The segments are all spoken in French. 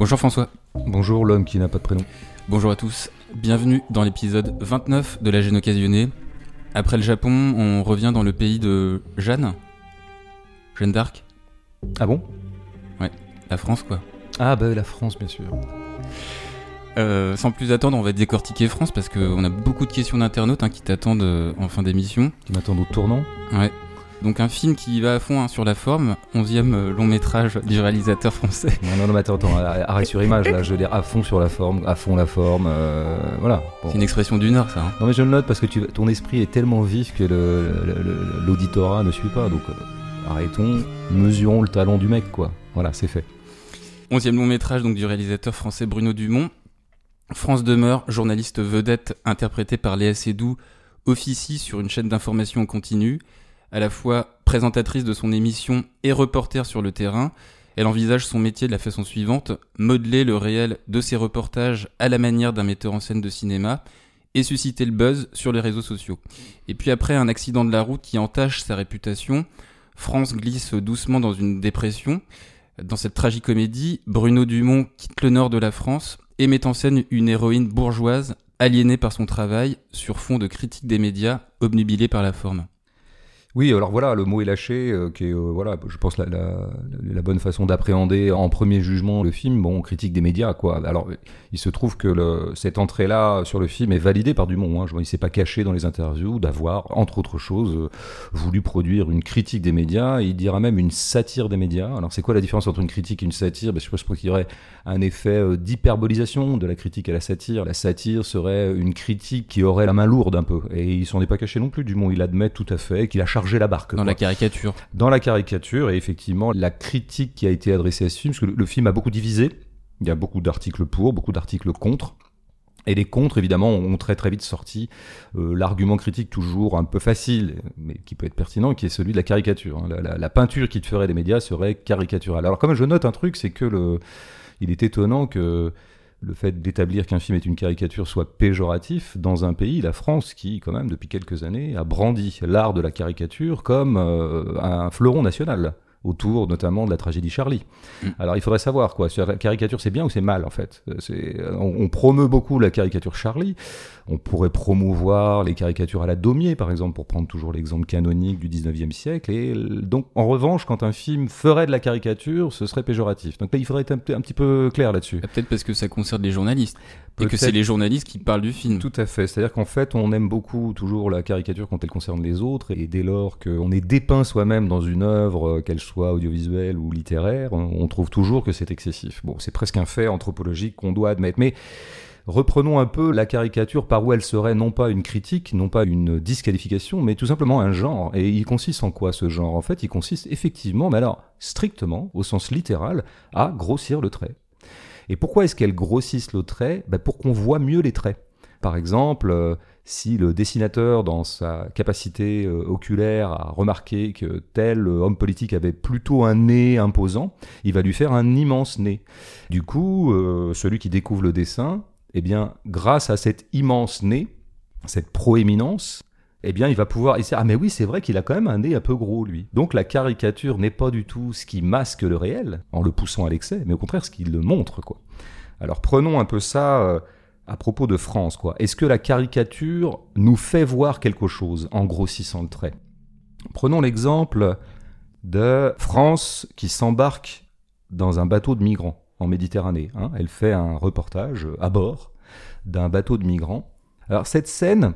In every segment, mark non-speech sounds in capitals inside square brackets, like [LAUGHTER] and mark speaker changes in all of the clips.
Speaker 1: Bonjour François.
Speaker 2: Bonjour l'homme qui n'a pas de prénom.
Speaker 1: Bonjour à tous. Bienvenue dans l'épisode 29 de la gêne occasionnée. Après le Japon, on revient dans le pays de Jeanne. Jeanne d'Arc.
Speaker 2: Ah bon?
Speaker 1: Ouais, la France quoi.
Speaker 2: Ah bah la France bien sûr.
Speaker 1: Euh, sans plus attendre, on va décortiquer France parce qu'on a beaucoup de questions d'internautes hein, qui t'attendent euh, en fin d'émission.
Speaker 2: Qui m'attendent au tournant
Speaker 1: Ouais. Donc un film qui va à fond hein, sur la forme, 11e euh, long métrage du réalisateur français.
Speaker 2: Non, non, non, mais attends, attends, arrêt sur image, là, je veux dire à fond sur la forme, à fond la forme, euh, voilà. Bon.
Speaker 1: C'est une expression d'une heure ça. Hein.
Speaker 2: Non mais je le note parce que tu, ton esprit est tellement vif que l'auditorat ne suit pas, donc euh, arrêtons, mesurons le talent du mec, quoi. Voilà, c'est fait.
Speaker 1: 11e long métrage donc du réalisateur français Bruno Dumont. France demeure, journaliste vedette interprétée par Léa Seydoux, officie sur une chaîne d'information en continu, à la fois présentatrice de son émission et reporter sur le terrain. Elle envisage son métier de la façon suivante, modeler le réel de ses reportages à la manière d'un metteur en scène de cinéma et susciter le buzz sur les réseaux sociaux. Et puis après un accident de la route qui entache sa réputation, France glisse doucement dans une dépression. Dans cette tragicomédie, Bruno Dumont quitte le nord de la France et met en scène une héroïne bourgeoise aliénée par son travail sur fond de critique des médias obnubilée par la forme.
Speaker 2: Oui, alors voilà, le mot est lâché, euh, qui est, euh, voilà, je pense la, bonne façon d'appréhender en premier jugement le film. Bon, on critique des médias, quoi. Alors, il se trouve que cette entrée-là sur le film est validée par Dumont. Hein. Je vois, il s'est pas caché dans les interviews d'avoir, entre autres choses, euh, voulu produire une critique des médias. Il dira même une satire des médias. Alors, c'est quoi la différence entre une critique et une satire? Ben, Je pense qu'il y aurait un effet d'hyperbolisation de la critique à la satire. La satire serait une critique qui aurait la main lourde un peu. Et il s'en est pas caché non plus. Dumont, il admet tout à fait qu'il a la barque.
Speaker 1: Dans
Speaker 2: quoi
Speaker 1: la caricature.
Speaker 2: dans la caricature et effectivement la critique qui a été adressée à ce film, parce que le, le film a beaucoup divisé, il y a beaucoup d'articles pour, beaucoup d'articles contre. Et les contre, évidemment, ont très très vite sorti euh, l'argument critique toujours un peu facile, mais qui peut être pertinent, qui est celui de la caricature. hein. La, la- la peinture qui te ferait des médias serait caricaturale. Alors, comme je note un truc, c'est que le, il est étonnant que le fait d'établir qu'un film est une caricature soit péjoratif dans un pays, la France, qui, quand même, depuis quelques années, a brandi l'art de la caricature comme euh, un fleuron national autour notamment de la tragédie Charlie.
Speaker 1: Mm.
Speaker 2: Alors il faudrait savoir quoi, sur la caricature c'est bien ou c'est mal en fait? On, on promeut beaucoup la caricature Charlie. On pourrait promouvoir les caricatures à la Daumier par exemple pour prendre toujours l'exemple canonique du 19e siècle. Et donc en revanche quand un film ferait de la caricature ce serait péjoratif. Donc là il faudrait être un, un petit peu clair là-dessus.
Speaker 1: Peut-être parce que ça concerne les journalistes. Et que c'est les journalistes qui parlent du film.
Speaker 2: Tout à fait. C'est-à-dire qu'en fait, on aime beaucoup toujours la caricature quand elle concerne les autres, et dès lors qu'on est dépeint soi-même dans une œuvre, euh, qu'elle soit audiovisuelle ou littéraire, on trouve toujours que c'est excessif. Bon, c'est presque un fait anthropologique qu'on doit admettre. Mais reprenons un peu la caricature par où elle serait non pas une critique, non pas une disqualification, mais tout simplement un genre. Et il consiste en quoi ce genre? En fait, il consiste effectivement, mais alors strictement, au sens littéral, à grossir le trait. Et pourquoi est-ce qu'elles grossissent le trait? Ben, Pour qu'on voit mieux les traits. Par exemple, euh, si le dessinateur, dans sa capacité euh, oculaire, a remarqué que tel euh, homme politique avait plutôt un nez imposant, il va lui faire un immense nez. Du coup, celui qui découvre le dessin, eh bien, grâce à cet immense nez, cette proéminence, eh bien, il va pouvoir. Ah, mais oui, c'est vrai qu'il a quand même un nez un peu gros, lui. Donc, la caricature n'est pas du tout ce qui masque le réel, en le poussant à l'excès, mais au contraire, ce qui le montre, quoi. Alors, prenons un peu ça euh, à propos de France, quoi. Est-ce que la caricature nous fait voir quelque chose en grossissant le trait? Prenons l'exemple de France qui s'embarque dans un bateau de migrants en Méditerranée. hein. Elle fait un reportage à bord d'un bateau de migrants. Alors, cette scène,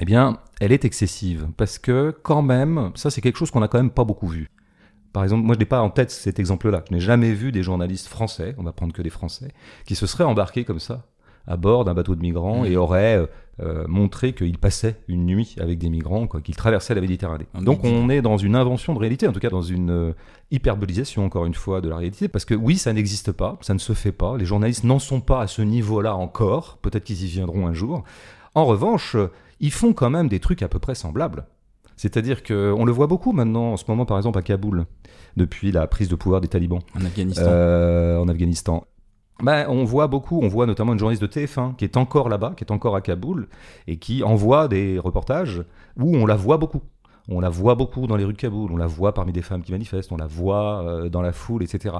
Speaker 2: eh bien, elle est excessive parce que quand même, ça c'est quelque chose qu'on a quand même pas beaucoup vu. Par exemple, moi je n'ai pas en tête cet exemple-là. Je n'ai jamais vu des journalistes français, on va prendre que des Français, qui se seraient embarqués comme ça à bord d'un bateau de migrants
Speaker 1: Mhm.
Speaker 2: et auraient euh, euh, montré qu'ils passaient une nuit avec des migrants, qu'ils traversaient la Méditerranée.
Speaker 1: Un
Speaker 2: Donc
Speaker 1: midi.
Speaker 2: on est dans une invention de réalité, en tout cas dans une euh, hyperbolisation encore une fois de la réalité, parce que oui, ça n'existe pas, ça ne se fait pas. Les journalistes n'en sont pas à ce niveau-là encore. Peut-être qu'ils y viendront un jour. En revanche, ils font quand même des trucs à peu près semblables. C'est-à-dire qu'on le voit beaucoup maintenant, en ce moment par exemple à Kaboul, depuis la prise de pouvoir des talibans
Speaker 1: En Afghanistan.
Speaker 2: euh, en Afghanistan. Ben, on voit beaucoup, on voit notamment une journaliste de TF1 qui est encore là-bas, qui est encore à Kaboul, et qui envoie des reportages où on la voit beaucoup. On la voit beaucoup dans les rues de Kaboul, on la voit parmi des femmes qui manifestent, on la voit euh, dans la foule, etc.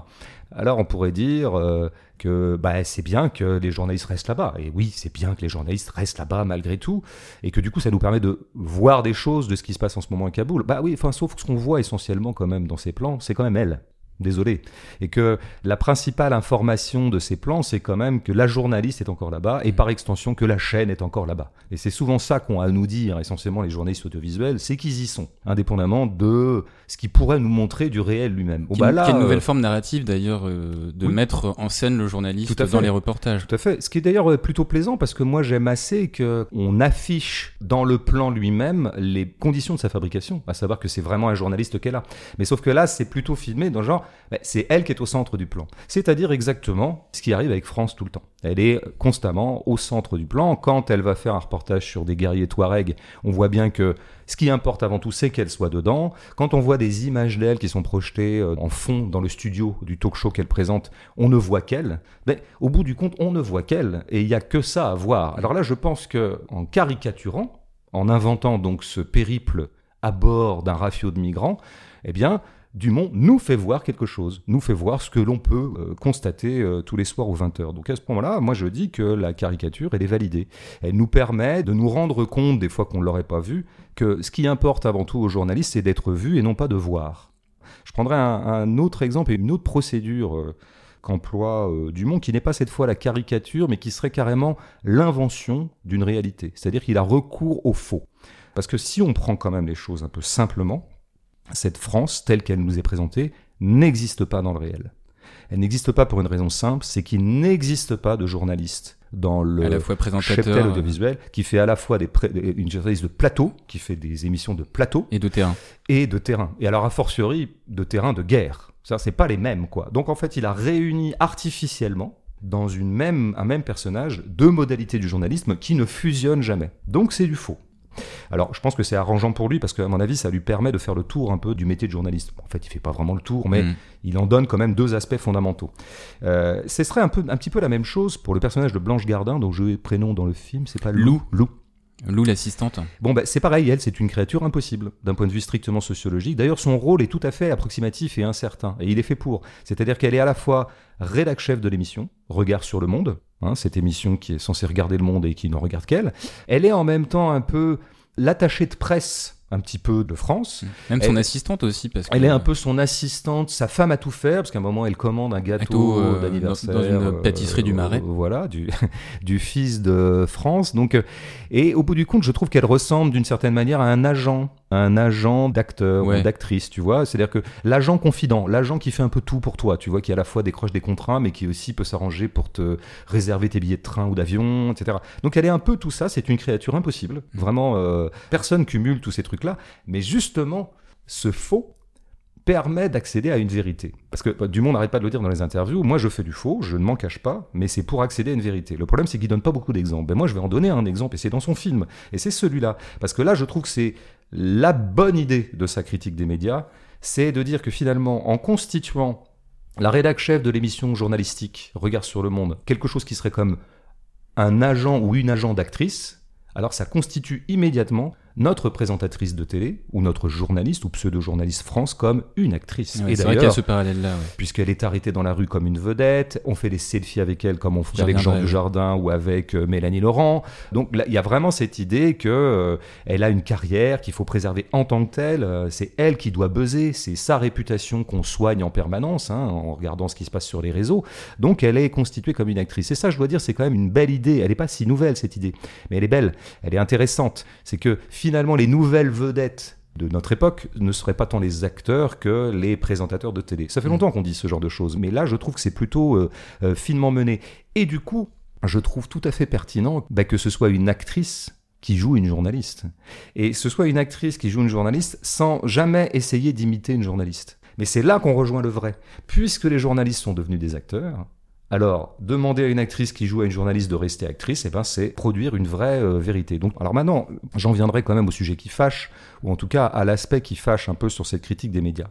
Speaker 2: Alors on pourrait dire euh, que bah, c'est bien que les journalistes restent là-bas. Et oui, c'est bien que les journalistes restent là-bas malgré tout. Et que du coup, ça nous permet de voir des choses de ce qui se passe en ce moment à Kaboul. Bah oui, enfin, sauf que ce qu'on voit essentiellement quand même dans ces plans, c'est quand même elle désolé. Et que la principale information de ces plans, c'est quand même que la journaliste est encore là-bas et par extension que la chaîne est encore là-bas. Et c'est souvent ça qu'ont à nous dire essentiellement les journalistes audiovisuels, c'est qu'ils y sont, indépendamment de ce qui pourrait nous montrer du réel lui-même.
Speaker 1: Bon, bah là, nouvelle euh, forme narrative d'ailleurs euh, de mettre en scène le journaliste dans les reportages.
Speaker 2: Tout à fait. Ce qui est d'ailleurs euh, plutôt plaisant parce que moi j'aime assez qu'on affiche dans le plan lui-même les conditions de sa fabrication, à savoir que c'est vraiment un journaliste qu'elle a. Mais sauf que là, c'est plutôt filmé dans genre c'est elle qui est au centre du plan. C'est-à-dire exactement ce qui arrive avec France tout le temps. Elle est constamment au centre du plan. Quand elle va faire un reportage sur des guerriers Touareg, on voit bien que ce qui importe avant tout, c'est qu'elle soit dedans. Quand on voit des images d'elle qui sont projetées euh, en fond dans le studio du talk show qu'elle présente, on ne voit qu'elle. Au bout du compte, on ne voit qu'elle. Et il n'y a que ça à voir. Alors là, je pense que en caricaturant, en inventant donc ce périple à bord d'un rafio de migrants, eh bien, Dumont nous fait voir quelque chose, nous fait voir ce que l'on peut euh, constater euh, tous les soirs aux 20h. Donc à ce moment-là, moi je dis que la caricature, elle est validée. Elle nous permet de nous rendre compte, des fois qu'on ne l'aurait pas vu, que ce qui importe avant tout aux journalistes, c'est d'être vu et non pas de voir. Je prendrai un, autre exemple et une autre procédure euh, qu'emploie Dumont, qui n'est pas cette fois la caricature, mais qui serait carrément l'invention d'une réalité. C'est-à-dire qu'il a recours au faux. Parce que si on prend quand même les choses un peu simplement, cette France, telle qu'elle nous est présentée, n'existe pas dans le réel. Elle n'existe pas pour une raison simple, c'est qu'il n'existe pas de journaliste dans le cheptel audiovisuel qui fait à la fois des une journaliste de plateau, qui fait des émissions de plateau
Speaker 1: et de terrain
Speaker 2: et de terrain. Et alors a fortiori de terrain de guerre. Ça c'est pas les mêmes quoi. Donc en fait, il a réuni artificiellement dans une même un même personnage deux modalités du journalisme qui ne fusionnent jamais. Donc c'est du faux. Alors, je pense que c'est arrangeant pour lui parce qu'à mon avis, ça lui permet de faire le tour un peu du métier de journaliste. En fait, il fait pas vraiment le tour, mais mm. il en donne quand même deux aspects fondamentaux. Euh, ce serait un, peu, un petit peu la même chose pour le personnage de Blanche Gardin, dont je prénom dans le film, c'est pas Lou.
Speaker 1: Lou. Lou l'assistante.
Speaker 2: Bon, bah, c'est pareil, elle, c'est une créature impossible, d'un point de vue strictement sociologique. D'ailleurs, son rôle est tout à fait approximatif et incertain, et il est fait pour. C'est-à-dire qu'elle est à la fois rédac chef de l'émission, Regard sur le monde, hein, cette émission qui est censée regarder le monde et qui ne regarde qu'elle. Elle est en même temps un peu l'attachée de presse un petit peu de France.
Speaker 1: Même son assistante aussi. Parce
Speaker 2: Elle est un peu son assistante, sa femme à tout faire, parce qu'à un moment, elle commande un gâteau euh, d'anniversaire.
Speaker 1: Dans, une pâtisserie du Marais. Euh,
Speaker 2: voilà, du, [LAUGHS] du fils de France. Donc, euh, et au bout du compte, je trouve qu'elle ressemble d'une certaine manière à un agent un agent d'acteur ou d'actrice, tu vois. C'est-à-dire que l'agent confident, l'agent qui fait un peu tout pour toi, tu vois, qui à la fois décroche des contrats, mais qui aussi peut s'arranger pour te réserver tes billets de train ou d'avion, etc. Donc elle est un peu tout ça, c'est une créature impossible. Mmh. Vraiment, euh, personne cumule tous ces trucs-là. Mais justement, ce faux permet d'accéder à une vérité. Parce que bah, Dumont n'arrête pas de le dire dans les interviews, moi je fais du faux, je ne m'en cache pas, mais c'est pour accéder à une vérité. Le problème c'est qu'il donne pas beaucoup d'exemples. Ben moi je vais en donner un exemple, et c'est dans son film. Et c'est celui-là. Parce que là je trouve que c'est la bonne idée de sa critique des médias, c'est de dire que finalement, en constituant la rédac chef de l'émission journalistique Regard sur le monde, quelque chose qui serait comme un agent ou une agent d'actrice, alors ça constitue immédiatement notre présentatrice de télé ou notre journaliste ou pseudo-journaliste France comme une actrice.
Speaker 1: et c'est vrai qu'il y a ce parallèle-là.
Speaker 2: Puisqu'elle est arrêtée dans la rue comme une vedette, on fait des selfies avec elle comme on fait avec Jean Dujardin ou avec euh, Mélanie Laurent. Donc il y a vraiment cette idée que euh, elle a une carrière qu'il faut préserver en tant que telle. Euh, c'est elle qui doit buzzer, c'est sa réputation qu'on soigne en permanence hein, en regardant ce qui se passe sur les réseaux. Donc elle est constituée comme une actrice. Et ça, je dois dire, c'est quand même une belle idée. Elle n'est pas si nouvelle cette idée, mais elle est belle, elle est intéressante. C'est que finalement les nouvelles vedettes de notre époque ne seraient pas tant les acteurs que les présentateurs de télé. Ça fait mm. longtemps qu'on dit ce genre de choses, mais là je trouve que c'est plutôt euh, euh, finement mené. Et du coup, je trouve tout à fait pertinent bah, que ce soit une actrice qui joue une journaliste. Et ce soit une actrice qui joue une journaliste sans jamais essayer d'imiter une journaliste. Mais c'est là qu'on rejoint le vrai. Puisque les journalistes sont devenus des acteurs, alors, demander à une actrice qui joue à une journaliste de rester actrice, eh ben, c'est produire une vraie euh, vérité. Donc, alors maintenant, j'en viendrai quand même au sujet qui fâche, ou en tout cas à l'aspect qui fâche un peu sur cette critique des médias.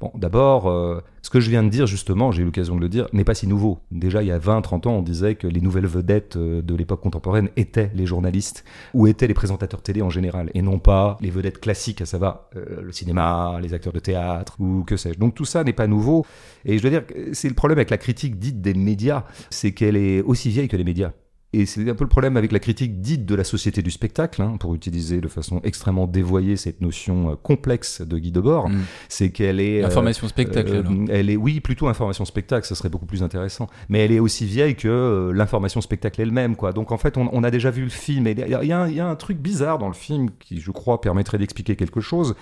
Speaker 2: Bon, d'abord, euh, Ce que je viens de dire, justement, j'ai eu l'occasion de le dire, n'est pas si nouveau. Déjà, il y a 20-30 ans, on disait que les nouvelles vedettes euh, de l'époque contemporaine étaient les journalistes ou étaient les présentateurs télé en général, et non pas les vedettes classiques, à savoir euh, le cinéma, les acteurs de théâtre ou que sais-je. Donc tout ça n'est pas nouveau. Et je dois dire, c'est le problème avec la critique dite des médias, c'est qu'elle est aussi vieille que les médias. Et c'est un peu le problème avec la critique dite de la société du spectacle, hein, pour utiliser de façon extrêmement dévoyée cette notion euh, complexe de Guy Debord, mm. c'est qu'elle est...
Speaker 1: Euh, information spectacle, euh,
Speaker 2: Elle est, oui, plutôt information spectacle, ça serait beaucoup plus intéressant. Mais elle est aussi vieille que l'information spectacle elle-même, quoi. Donc en fait, on, a déjà vu le film, et il y, y, a un truc bizarre dans le film qui, je crois, permettrait d'expliquer quelque chose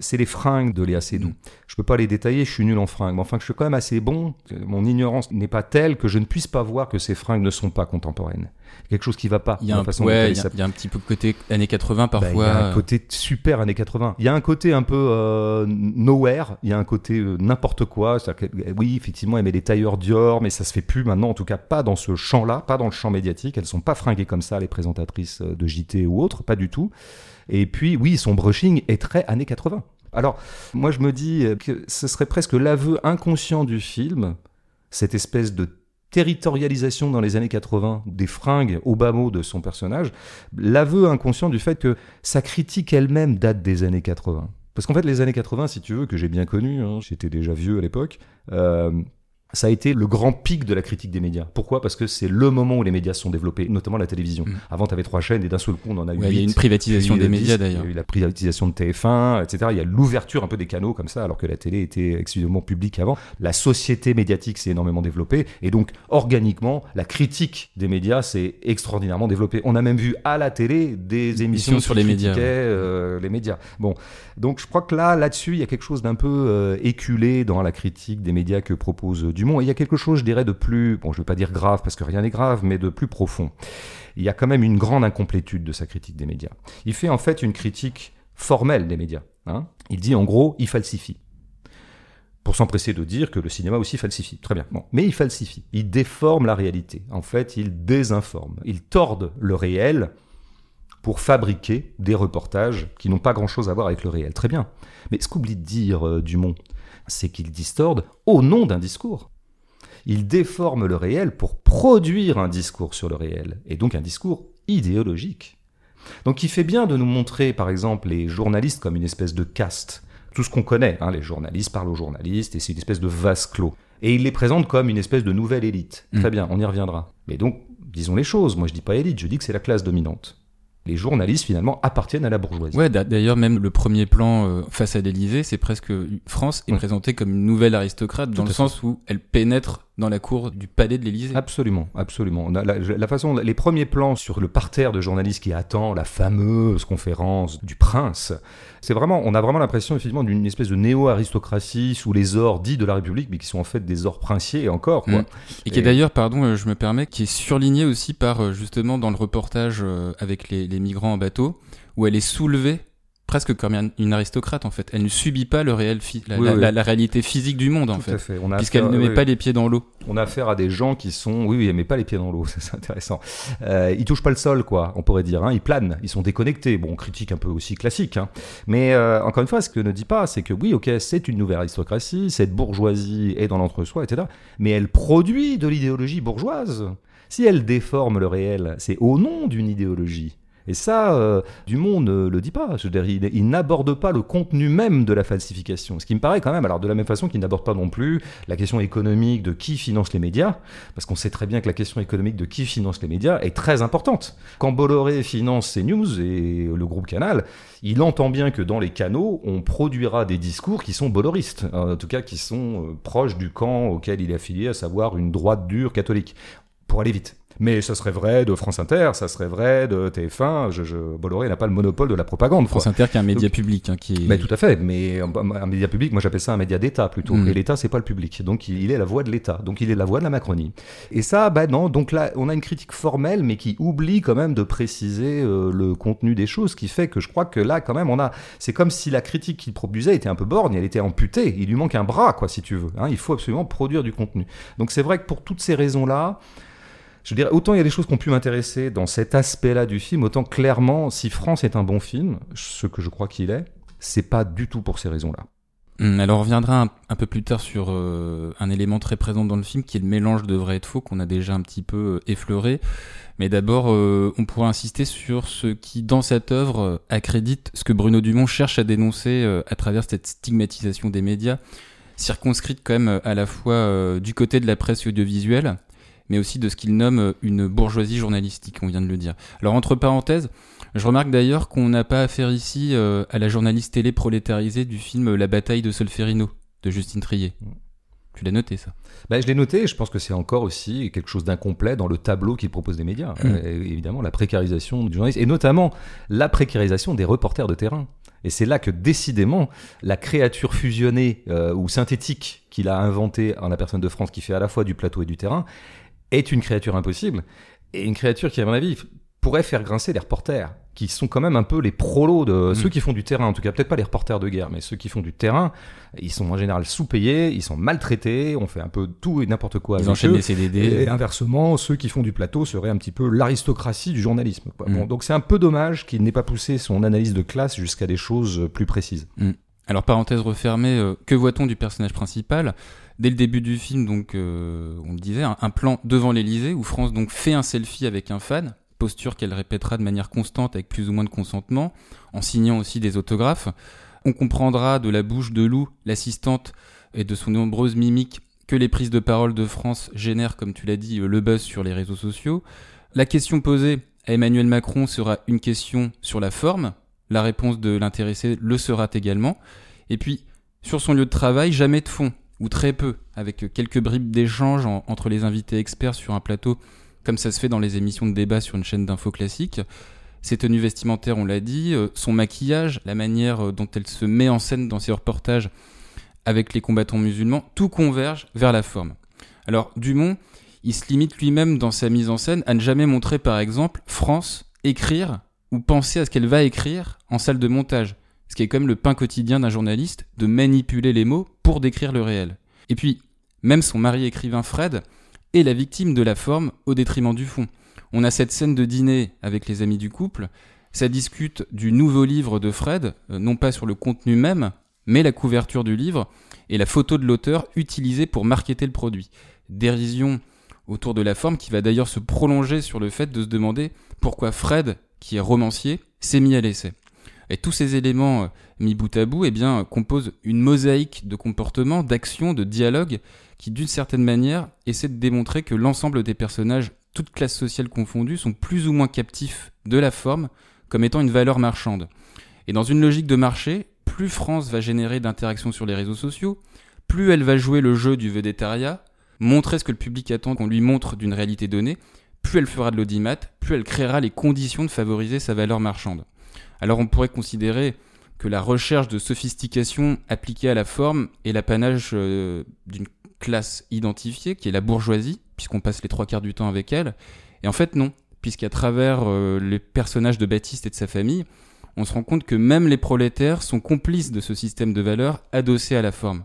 Speaker 2: c'est les fringues de Léa Seydoux. Mm. Je peux pas les détailler, je suis nul en fringues. Mais enfin, je suis quand même assez bon. Mon ignorance n'est pas telle que je ne puisse pas voir que ces fringues ne sont pas contemporaines. Quelque chose qui va pas.
Speaker 1: Il y a, un, il y a, un petit peu côté années 80 parfois.
Speaker 2: Bah, il y a un côté super années 80. Il y a un côté un peu euh, nowhere. Il y a un côté euh, n'importe quoi. Que, oui, effectivement, elle met des tailleurs Dior, mais ça se fait plus maintenant. En tout cas, pas dans ce champ-là, pas dans le champ médiatique. Elles sont pas fringuées comme ça, les présentatrices euh, de JT ou autres, pas du tout. Et puis, oui, son brushing est très années 80. Alors, moi, je me dis que ce serait presque l'aveu inconscient du film, cette espèce de territorialisation dans les années 80 des fringues au bas mot de son personnage, l'aveu inconscient du fait que sa critique elle-même date des années 80. Parce qu'en fait, les années 80, si tu veux, que j'ai bien connu, hein, j'étais déjà vieux à l'époque, euh, ça a été le grand pic de la critique des médias. Pourquoi? Parce que c'est le moment où les médias se sont développés, notamment la télévision. Mm. Avant, tu avais trois chaînes et d'un seul coup, on en a eu
Speaker 1: Il y a une privatisation des médias d'ailleurs.
Speaker 2: Il y a eu la privatisation de TF1, etc. Il y a l'ouverture un peu des canaux comme ça, alors que la télé était exclusivement publique avant. La société médiatique s'est énormément développée et donc organiquement, la critique des médias s'est extraordinairement développée. On a même vu à la télé des émissions
Speaker 1: sur les médias.
Speaker 2: Euh, les médias. Bon, donc je crois que là, là-dessus, il y a quelque chose d'un peu euh, éculé dans la critique des médias que propose Dumont. Et il y a quelque chose, je dirais, de plus, bon, je ne veux pas dire grave parce que rien n'est grave, mais de plus profond. Il y a quand même une grande incomplétude de sa critique des médias. Il fait en fait une critique formelle des médias. Hein. Il dit en gros, il falsifie pour s'empresser de dire que le cinéma aussi falsifie. Très bien. Bon. Mais il falsifie. Il déforme la réalité. En fait, il désinforme. Il torde le réel pour fabriquer des reportages qui n'ont pas grand-chose à voir avec le réel. Très bien. Mais ce qu'oublie de dire euh, Dumont, c'est qu'il distorde au nom d'un discours. Il déforme le réel pour produire un discours sur le réel, et donc un discours idéologique. Donc il fait bien de nous montrer, par exemple, les journalistes comme une espèce de caste. Tout ce qu'on connaît, hein, les journalistes parlent aux journalistes, et c'est une espèce de vase clos. Et il les présente comme une espèce de nouvelle élite. Très mm. bien, on y reviendra. Mais donc, disons les choses, moi je dis pas élite, je dis que c'est la classe dominante les journalistes finalement appartiennent à la bourgeoisie.
Speaker 1: Ouais, d'ailleurs même le premier plan euh, face à l'Élysée, c'est presque France est présentée comme une nouvelle aristocrate dans le sens où elle pénètre dans la cour du palais de l'Élysée.
Speaker 2: Absolument, absolument. La, la, façon, les premiers plans sur le parterre de journalistes qui attend la fameuse conférence du prince, c'est vraiment, on a vraiment l'impression effectivement d'une espèce de néo-aristocratie sous les ors dits de la République, mais qui sont en fait des ors princiers encore. Quoi. Mm.
Speaker 1: Et, qui est d'ailleurs, pardon, euh, je me permets, qui est surligné aussi par euh, justement dans le reportage euh, avec les, les migrants en bateau, où elle est soulevée presque comme une aristocrate en fait. Elle ne subit pas le réel la, réalité physique du monde en fait, puisqu'elle ne met pas les pieds dans l'eau.
Speaker 2: On a affaire à des gens qui sont, oui, oui, elle met pas les pieds dans l'eau, [LAUGHS] c'est intéressant. Euh, ils touchent pas le sol, quoi, on pourrait dire. Hein. Ils planent, ils sont déconnectés. Bon, critique un peu aussi classique, hein. mais euh, encore une fois, ce que ne dit pas, c'est que oui, ok, c'est une nouvelle aristocratie, cette bourgeoisie est dans l'entre-soi, etc. Mais elle produit de l'idéologie bourgeoise. Si elle déforme le réel, c'est au nom d'une idéologie. Et ça, euh, Dumont ne le dit pas. Je il, n'aborde pas le contenu même de la falsification. Ce qui me paraît quand même, alors de la même façon qu'il n'aborde pas non plus la question économique de qui finance les médias, parce qu'on sait très bien que la question économique de qui finance les médias est très importante. Quand Bolloré finance CNews et le groupe Canal, il entend bien que dans les canaux, on produira des discours qui sont bolloristes, en tout cas qui sont euh, proches du camp auquel il est affilié, à savoir une droite dure catholique. Pour aller vite. Mais ça serait vrai de France Inter, ça serait vrai de TF1. Je, je, Bolloré n'a pas le monopole de la propagande.
Speaker 1: France Inter qui est un média public. Hein, qui est...
Speaker 2: Mais tout à fait. Mais un, média public, moi j'appelle ça un média d'État plutôt. Mm. Et l'État, c'est pas le public. Donc il, est la voix de l'État. Donc il est la voix de la Macronie. Et ça, bah non. Donc là, on a une critique formelle, mais qui oublie quand même de préciser euh, le contenu des choses, qui fait que je crois que là, quand même, on a. C'est comme si la critique qu'il produisait était un peu borgne. Elle était amputée. Il lui manque un bras, quoi, si tu veux. Hein. Il faut absolument produire du contenu. Donc c'est vrai que pour toutes ces raisons-là je dirais, autant il y a des choses qui ont pu m'intéresser dans cet aspect-là du film, autant clairement, si France est un bon film, ce que je crois qu'il est, c'est pas du tout pour ces raisons-là.
Speaker 1: Alors on reviendra un, peu plus tard sur euh, un élément très présent dans le film qui est le mélange de vrai et de faux qu'on a déjà un petit peu euh, effleuré. Mais d'abord, euh, on pourra insister sur ce qui, dans cette œuvre, accrédite ce que Bruno Dumont cherche à dénoncer à travers cette stigmatisation des médias, circonscrite quand même à la fois du côté de la presse audiovisuelle, mais aussi de ce qu'il nomme une bourgeoisie journalistique, on vient de le dire. Alors entre parenthèses, je remarque d'ailleurs qu'on n'a pas affaire ici euh, à la journaliste télé prolétarisée du film La bataille de Solferino de Justine Trier. Tu l'as noté ça?
Speaker 2: Bah, Je l'ai noté et je pense que c'est encore aussi quelque chose d'incomplet dans le tableau qu'il propose des médias. Mmh. Euh, évidemment, la précarisation du journaliste et notamment la précarisation des reporters de terrain. Et c'est là que décidément, la créature fusionnée euh, ou synthétique qu'il a inventée en la personne de France, qui fait à la fois du plateau et du terrain, est une créature impossible. Et une créature qui, à mon avis, pourrait faire grincer les reporters, qui sont quand même un peu les prolos de mm. ceux qui font du terrain, en tout cas peut-être pas les reporters de guerre, mais ceux qui font du terrain, ils sont en général sous-payés, ils sont maltraités, on fait un peu tout et n'importe quoi.
Speaker 1: Ils enchaînent les CDD.
Speaker 2: Et inversement, ceux qui font du plateau seraient un petit peu l'aristocratie du journalisme. Mm. Bon, donc c'est un peu dommage qu'il n'ait pas poussé son analyse de classe jusqu'à des choses plus précises.
Speaker 1: Mm. Alors parenthèse refermée, euh, que voit-on du personnage principal? Dès le début du film, donc euh, on le disait, un, plan devant l'Elysée où France donc fait un selfie avec un fan posture qu'elle répétera de manière constante avec plus ou moins de consentement, en signant aussi des autographes. On comprendra de la bouche de Lou, l'assistante, et de son nombreuses mimiques que les prises de parole de France génèrent, comme tu l'as dit, le buzz sur les réseaux sociaux. La question posée à Emmanuel Macron sera une question sur la forme. La réponse de l'intéressé le sera également. Et puis, sur son lieu de travail, jamais de fond, ou très peu, avec quelques bribes d'échange entre les invités experts sur un plateau comme ça se fait dans les émissions de débat sur une chaîne d'info classique. Ses tenues vestimentaires, on l'a dit, euh, son maquillage, la manière euh, dont elle se met en scène dans ses reportages avec les combattants musulmans, tout converge vers la forme. Alors Dumont, il se limite lui-même dans sa mise en scène à ne jamais montrer par exemple France écrire ou penser à ce qu'elle va écrire en salle de montage, ce qui est comme le pain quotidien d'un journaliste de manipuler les mots pour décrire le réel. Et puis, même son mari écrivain Fred, et la victime de la forme au détriment du fond. On a cette scène de dîner avec les amis du couple, ça discute du nouveau livre de Fred, euh, non pas sur le contenu même, mais la couverture du livre et la photo de l'auteur utilisée pour marketer le produit. Dérision autour de la forme qui va d'ailleurs se prolonger sur le fait de se demander pourquoi Fred, qui est romancier, s'est mis à l'essai. Et tous ces éléments euh, mis bout à bout, eh bien, composent une mosaïque de comportements, d'actions, de dialogues qui d'une certaine manière essaie de démontrer que l'ensemble des personnages, toutes classes sociales confondues, sont plus ou moins captifs de la forme comme étant une valeur marchande. Et dans une logique de marché, plus France va générer d'interactions sur les réseaux sociaux, plus elle va jouer le jeu du vedettariat, montrer ce que le public attend qu'on lui montre d'une réalité donnée, plus elle fera de l'audimat, plus elle créera les conditions de favoriser sa valeur marchande. Alors on pourrait considérer que la recherche de sophistication appliquée à la forme est l'apanage euh, d'une classe identifiée, qui est la bourgeoisie, puisqu'on passe les trois quarts du temps avec elle. Et en fait, non, puisqu'à travers euh, les personnages de Baptiste et de sa famille, on se rend compte que même les prolétaires sont complices de ce système de valeurs adossé à la forme.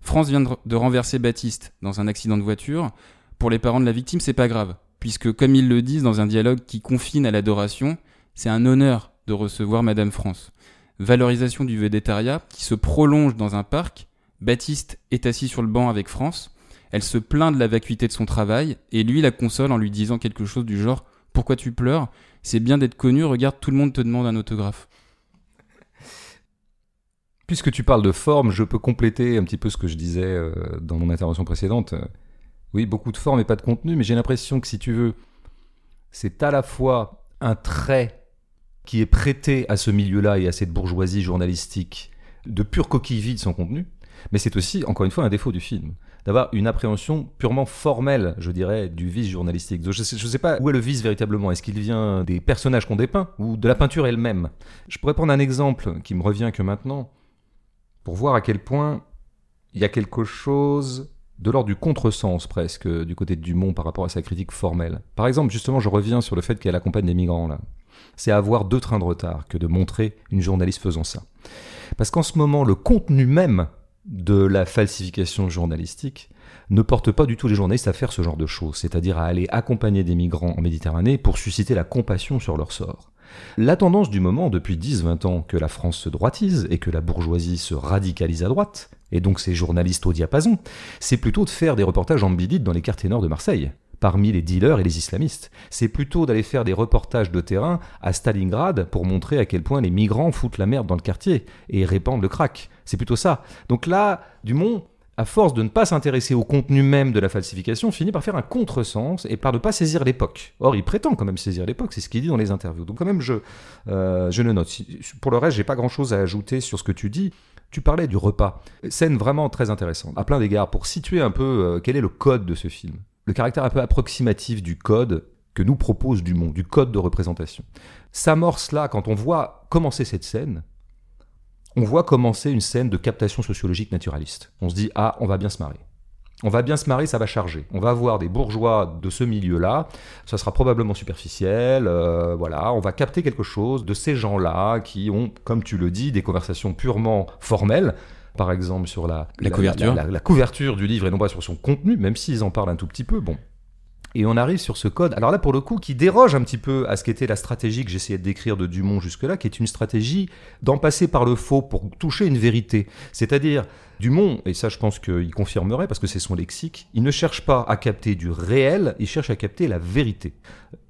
Speaker 1: France vient de renverser Baptiste dans un accident de voiture. Pour les parents de la victime, c'est pas grave, puisque comme ils le disent dans un dialogue qui confine à l'adoration, c'est un honneur de recevoir Madame France. Valorisation du védétariat qui se prolonge dans un parc Baptiste est assis sur le banc avec France. Elle se plaint de la vacuité de son travail et lui la console en lui disant quelque chose du genre Pourquoi tu pleures? C'est bien d'être connu, regarde, tout le monde te demande un autographe.
Speaker 2: Puisque tu parles de forme, je peux compléter un petit peu ce que je disais euh, dans mon intervention précédente. Oui, beaucoup de forme et pas de contenu, mais j'ai l'impression que si tu veux, c'est à la fois un trait qui est prêté à ce milieu-là et à cette bourgeoisie journalistique de pure coquille vide sans contenu, mais c'est aussi, encore une fois, un défaut du film d'avoir une appréhension purement formelle, je dirais, du vice journalistique. Je ne sais, pas où est le vice véritablement. Est-ce qu'il vient des personnages qu'on dépeint ou de la peinture elle-même? Je pourrais prendre un exemple qui me revient que maintenant pour voir à quel point il y a quelque chose de l'ordre du contresens presque du côté de Dumont par rapport à sa critique formelle. Par exemple, justement, je reviens sur le fait qu'elle accompagne des migrants là. C'est avoir deux trains de retard que de montrer une journaliste faisant ça. Parce qu'en ce moment, le contenu même de la falsification journalistique ne porte pas du tout les journalistes à faire ce genre de choses, c'est-à-dire à aller accompagner des migrants en Méditerranée pour susciter la compassion sur leur sort. La tendance du moment depuis 10-20 ans que la France se droitise et que la bourgeoisie se radicalise à droite, et donc ces journalistes au diapason, c'est plutôt de faire des reportages ambidites dans les quartiers nord de Marseille parmi les dealers et les islamistes. C'est plutôt d'aller faire des reportages de terrain à Stalingrad pour montrer à quel point les migrants foutent la merde dans le quartier et répandent le crack. C'est plutôt ça. Donc là, Dumont, à force de ne pas s'intéresser au contenu même de la falsification, finit par faire un contresens et par ne pas saisir l'époque. Or, il prétend quand même saisir l'époque, c'est ce qu'il dit dans les interviews. Donc quand même, je, euh, je le note. Pour le reste, j'ai pas grand-chose à ajouter sur ce que tu dis. Tu parlais du repas. Scène vraiment très intéressante, à plein d'égards, pour situer un peu euh, quel est le code de ce film le caractère un peu approximatif du code que nous propose Dumont, du code de représentation. S'amorce là, quand on voit commencer cette scène, on voit commencer une scène de captation sociologique naturaliste. On se dit, ah, on va bien se marrer. On va bien se marrer, ça va charger. On va avoir des bourgeois de ce milieu-là, ça sera probablement superficiel, euh, voilà, on va capter quelque chose de ces gens-là qui ont, comme tu le dis, des conversations purement formelles, par exemple sur la,
Speaker 1: la, couverture.
Speaker 2: La, couverture du livre et non pas sur son contenu, même s'ils en parlent un tout petit peu. Bon. Et on arrive sur ce code, alors là pour le coup, qui déroge un petit peu à ce qu'était la stratégie que j'essayais de décrire de Dumont jusque-là, qui est une stratégie d'en passer par le faux pour toucher une vérité. C'est-à-dire, Dumont, et ça je pense qu'il confirmerait parce que c'est son lexique, il ne cherche pas à capter du réel, il cherche à capter la vérité.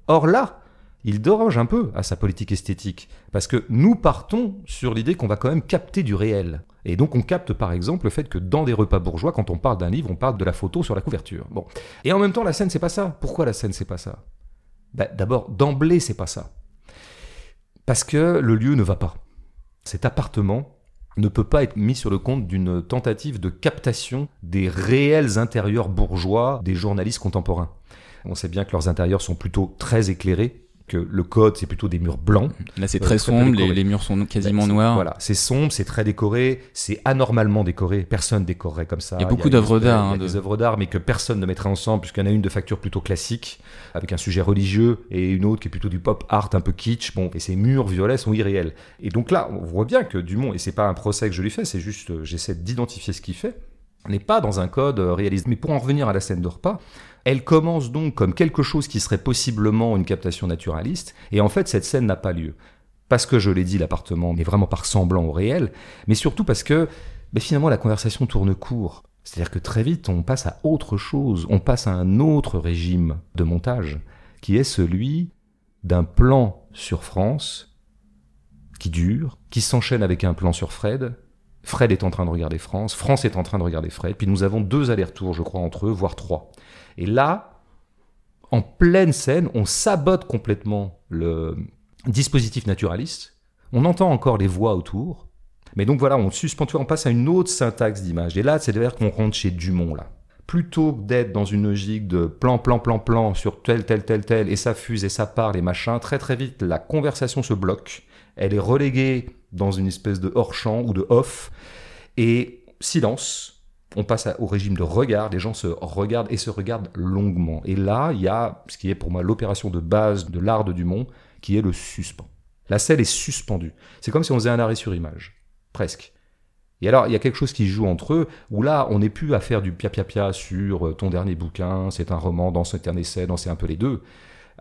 Speaker 2: Or là, il déroge un peu à sa politique esthétique, parce que nous partons sur l'idée qu'on va quand même capter du réel. Et donc on capte par exemple le fait que dans des repas bourgeois, quand on parle d'un livre, on parle de la photo sur la couverture. Bon. Et en même temps, la scène, c'est pas ça. Pourquoi la scène, c'est pas ça? Ben, D'abord, d'emblée, c'est pas ça. Parce que le lieu ne va pas. Cet appartement ne peut pas être mis sur le compte d'une tentative de captation des réels intérieurs bourgeois des journalistes contemporains. On sait bien que leurs intérieurs sont plutôt très éclairés, que le code c'est plutôt des murs blancs.
Speaker 1: Là c'est très sombre, les, murs sont quasiment noirs.
Speaker 2: Voilà, c'est sombre, c'est très décoré, c'est anormalement décoré, personne décorerait comme ça.
Speaker 1: Il y a beaucoup d'œuvres d'art.
Speaker 2: Hein, des œuvres d'art mais que personne ne mettrait ensemble puisqu'il y en a une de facture plutôt classique avec un sujet religieux et une autre qui est plutôt du pop art un peu kitsch. Bon, et ces murs violets sont irréels. Et donc là, on voit bien que Dumont, et c'est pas un procès que je lui fais, c'est juste euh, j'essaie d'identifier ce qu'il fait, n'est pas dans un code euh, réalisé. Mais pour en revenir à la scène de repas, elle commence donc comme quelque chose qui serait possiblement une captation naturaliste, et en fait cette scène n'a pas lieu. Parce que je l'ai dit, l'appartement n'est vraiment pas ressemblant au réel, mais surtout parce que ben, finalement la conversation tourne court. C'est-à-dire que très vite on passe à autre chose, on passe à un autre régime de montage, qui est celui d'un plan sur France qui dure, qui s'enchaîne avec un plan sur Fred, Fred est en train de regarder France, France est en train de regarder Fred, puis nous avons deux allers-retours, je crois, entre eux, voire trois. Et là, en pleine scène, on sabote complètement le dispositif naturaliste, on entend encore les voix autour, mais donc voilà, on suspend, on passe à une autre syntaxe d'image. Et là, c'est d'ailleurs qu'on rentre chez Dumont, là. Plutôt que d'être dans une logique de plan, plan, plan, plan sur tel, tel, tel, tel, et ça fuse et ça part, les machins, très très vite, la conversation se bloque, elle est reléguée dans une espèce de hors-champ ou de off, et silence, on passe au régime de regard, les gens se regardent et se regardent longuement. Et là, il y a ce qui est pour moi l'opération de base de l'art de Dumont, qui est le suspens. La scène est suspendue. C'est comme si on faisait un arrêt sur image, presque. Et alors, il y a quelque chose qui joue entre eux, où là, on n'est plus à faire du pia-pia-pia sur euh, ton dernier bouquin, c'est un roman, dans c'est un essai, dans c'est un peu les deux.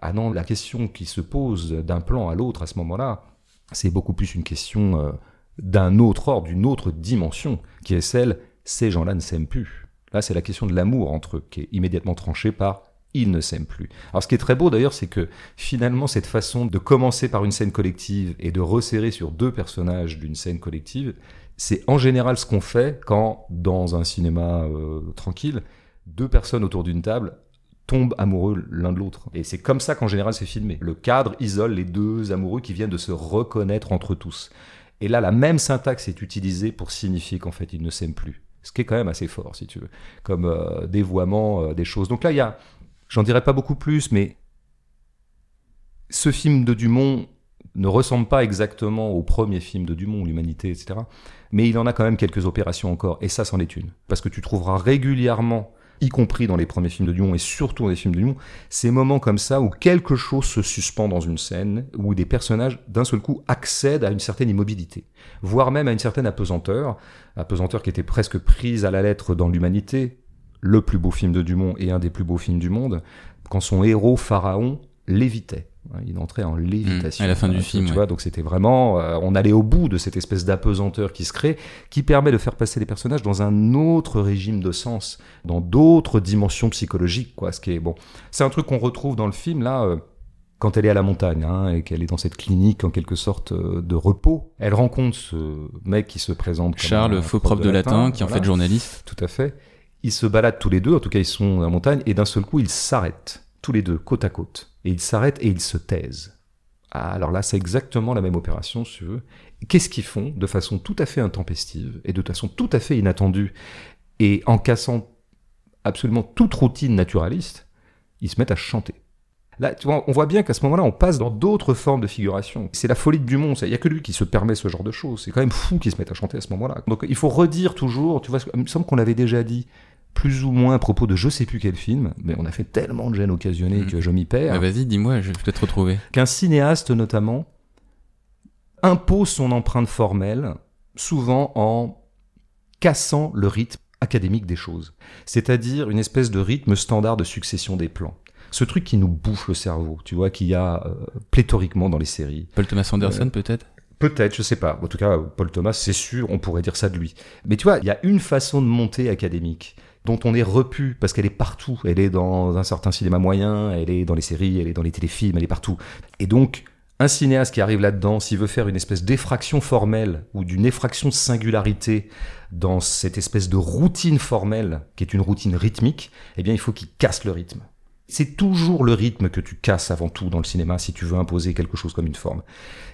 Speaker 2: Ah non, la question qui se pose d'un plan à l'autre à ce moment-là, c'est beaucoup plus une question euh, d'un autre ordre, d'une autre dimension, qui est celle ces gens-là ne s'aiment plus. Là, c'est la question de l'amour entre eux, qui est immédiatement tranchée par ils ne s'aiment plus. Alors, ce qui est très beau d'ailleurs, c'est que finalement, cette façon de commencer par une scène collective et de resserrer sur deux personnages d'une scène collective, c'est en général ce qu'on fait quand, dans un cinéma euh, tranquille, deux personnes autour d'une table amoureux l'un de l'autre. Et c'est comme ça qu'en général c'est filmé. Le cadre isole les deux amoureux qui viennent de se reconnaître entre tous. Et là, la même syntaxe est utilisée pour signifier qu'en fait, ils ne s'aiment plus. Ce qui est quand même assez fort, si tu veux, comme euh, dévoiement euh, des choses. Donc là, il y a, j'en dirais pas beaucoup plus, mais ce film de Dumont ne ressemble pas exactement au premier film de Dumont, L'Humanité, etc. Mais il en a quand même quelques opérations encore, et ça, c'en est une. Parce que tu trouveras régulièrement y compris dans les premiers films de Dumont et surtout dans les films de Dumont, ces moments comme ça où quelque chose se suspend dans une scène, où des personnages d'un seul coup accèdent à une certaine immobilité, voire même à une certaine apesanteur, apesanteur qui était presque prise à la lettre dans l'humanité, le plus beau film de Dumont et un des plus beaux films du monde, quand son héros Pharaon lévitait. Hein, il entrait en lévitation.
Speaker 1: Mmh, à la fin du film,
Speaker 2: Tu
Speaker 1: ouais.
Speaker 2: vois, donc c'était vraiment. euh, on allait au bout de cette espèce d'apesanteur qui se crée, qui permet de faire passer les personnages dans un autre régime de sens, dans d'autres dimensions psychologiques, quoi. Ce qui est bon. C'est un truc qu'on retrouve dans le film, là. euh, quand elle est à la montagne hein, et qu'elle est dans cette clinique en quelque sorte euh, de repos, elle rencontre ce mec qui se présente
Speaker 1: Charles, faux prof de latin, qui est en fait journaliste.
Speaker 2: Tout à fait. Ils se baladent tous les deux, en tout cas ils sont à la montagne, et d'un seul coup ils s'arrêtent, tous les deux, côte à côte. Et ils s'arrêtent et ils se taisent. Ah, alors là c'est exactement la même opération, si tu veux. Qu'est-ce qu'ils font de façon tout à fait intempestive et de façon tout à fait inattendue, et en cassant absolument toute routine naturaliste, ils se mettent à chanter. Là, tu vois, on voit bien qu'à ce moment-là, on passe dans d'autres formes de figuration. C'est la folie de Dumont. Il n'y a que lui qui se permet ce genre de choses. C'est quand même fou qu'ils se mettent à chanter à ce moment-là. Donc il faut redire toujours, tu vois, il me semble qu'on l'avait déjà dit, plus ou moins à propos de je sais plus quel film, mais on a fait tellement de gêne occasionné
Speaker 1: Mhm.
Speaker 2: que je m'y perds,
Speaker 1: Vas-y, dis-moi, je vais peut-être retrouver.
Speaker 2: qu'un cinéaste notamment impose son empreinte formelle, souvent en cassant le rythme académique des choses. C'est-à-dire une espèce de rythme standard de succession des plans. Ce truc qui nous bouffe le cerveau, tu vois, qu'il y a euh, pléthoriquement dans les séries.
Speaker 1: Paul Thomas Anderson,
Speaker 2: Euh,
Speaker 1: peut-être?
Speaker 2: Peut-être, je sais pas. En tout cas, Paul Thomas, c'est sûr, on pourrait dire ça de lui. Mais tu vois, il y a une façon de monter académique dont on est repu parce qu'elle est partout. Elle est dans un certain cinéma moyen, elle est dans les séries, elle est dans les téléfilms, elle est partout. Et donc, un cinéaste qui arrive là-dedans, s'il veut faire une espèce d'effraction formelle ou d'une effraction de singularité dans cette espèce de routine formelle qui est une routine rythmique, eh bien, il faut qu'il casse le rythme. C'est toujours le rythme que tu casses avant tout dans le cinéma si tu veux imposer quelque chose comme une forme.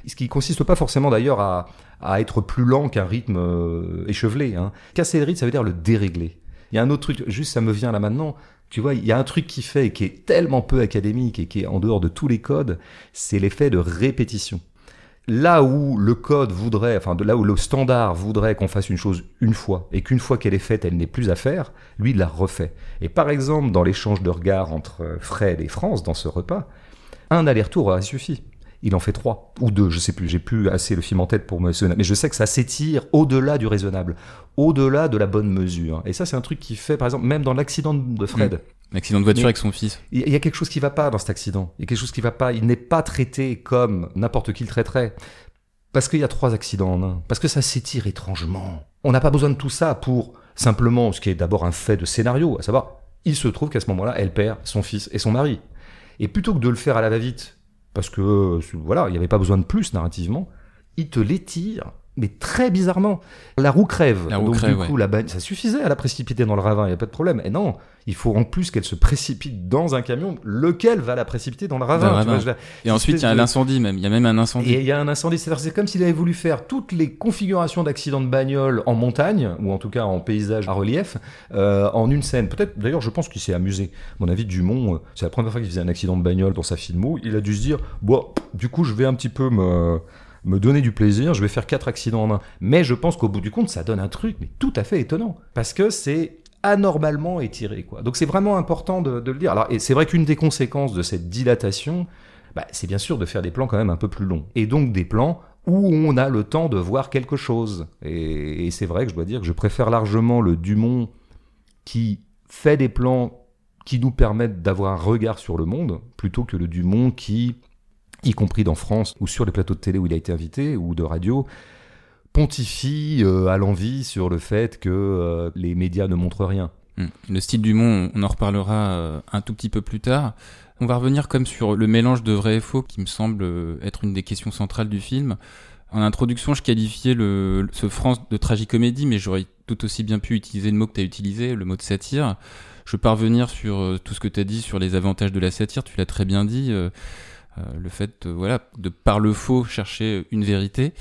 Speaker 2: Ce qui consiste pas forcément d'ailleurs à, à être plus lent qu'un rythme euh, échevelé. Hein. Casser le rythme, ça veut dire le dérégler. Il y a un autre truc, juste ça me vient là maintenant. Tu vois, il y a un truc qui fait et qui est tellement peu académique et qui est en dehors de tous les codes, c'est l'effet de répétition. Là où le code voudrait, enfin de là où le standard voudrait qu'on fasse une chose une fois et qu'une fois qu'elle est faite, elle n'est plus à faire, lui il la refait. Et par exemple, dans l'échange de regards entre Fred et France dans ce repas, un aller-retour aurait suffi. Il en fait trois ou deux, je sais plus. J'ai plus assez le film en tête pour me souvenir, mais je sais que ça s'étire au-delà du raisonnable, au-delà de la bonne mesure. Et ça, c'est un truc qui fait, par exemple, même dans l'accident de Fred.
Speaker 1: L'accident de voiture
Speaker 2: Mais-
Speaker 1: avec son fils.
Speaker 2: Il il y a quelque chose qui va pas dans cet accident. Il y a quelque chose qui va pas. Il n'est pas traité comme n'importe qui le traiterait. Parce qu'il y a trois accidents en un. Parce que ça s'étire étrangement. On n'a pas besoin de tout ça pour simplement ce qui est d'abord un fait de scénario, à savoir, il se trouve qu'à ce moment-là, elle perd son fils et son mari. Et plutôt que de le faire à la va-vite, parce que euh, voilà, il n'y avait pas besoin de plus narrativement, il te l'étire, mais très bizarrement. La roue crève.
Speaker 1: La roue
Speaker 2: Donc
Speaker 1: crève,
Speaker 2: du coup, la ça suffisait à la précipiter dans le ravin, il n'y a pas de problème. Et non, il faut en plus qu'elle se précipite dans un camion, lequel va la précipiter dans le ravin.
Speaker 1: Dans
Speaker 2: tu.
Speaker 1: Et ensuite, il y a
Speaker 2: de-
Speaker 1: l'incendie même. Il y a même un incendie.
Speaker 2: Et il y a un incendie. C'est comme s'il avait voulu faire toutes les configurations d'accidents de bagnole en montagne, ou en tout cas en paysage à relief, euh, en une scène. Peut-être, d'ailleurs, je pense qu'il s'est amusé. À mon avis, Dumont, euh, c'est la première fois qu'il faisait un accident de bagnole dans sa filmo. Il a dû se dire, bon, du coup, je vais un petit peu me me donner du plaisir, je vais faire quatre accidents en un. Mais je pense qu'au bout du compte, ça donne un truc, mais tout à fait étonnant. Parce que c'est anormalement étiré, quoi. Donc c'est vraiment important de, le dire. Alors, et c'est vrai qu'une des conséquences de cette dilatation, bah, c'est bien sûr de faire des plans quand même un peu plus longs. Et donc des plans où on a le temps de voir quelque chose. Et c'est vrai que je dois dire que je préfère largement le Dumont qui fait des plans qui nous permettent d'avoir un regard sur le monde, plutôt que le Dumont qui, y compris dans France, ou sur les plateaux de télé où il a été invité, ou de radio, pontifie euh, à l'envie sur le fait que euh, les médias ne montrent rien.
Speaker 1: Hmm. Le style du monde, on en reparlera euh, un tout petit peu plus tard. On va revenir comme sur le mélange de vrai et faux qui me semble euh, être une des questions centrales du film. En introduction, je qualifiais le, ce France de tragicomédie, mais j'aurais tout aussi bien pu utiliser le mot que tu as utilisé, le mot de satire. Je vais pas revenir sur euh, tout ce que tu as dit sur les avantages de la satire, tu l'as très bien dit. Euh, le fait euh, voilà, de par le faux chercher une vérité.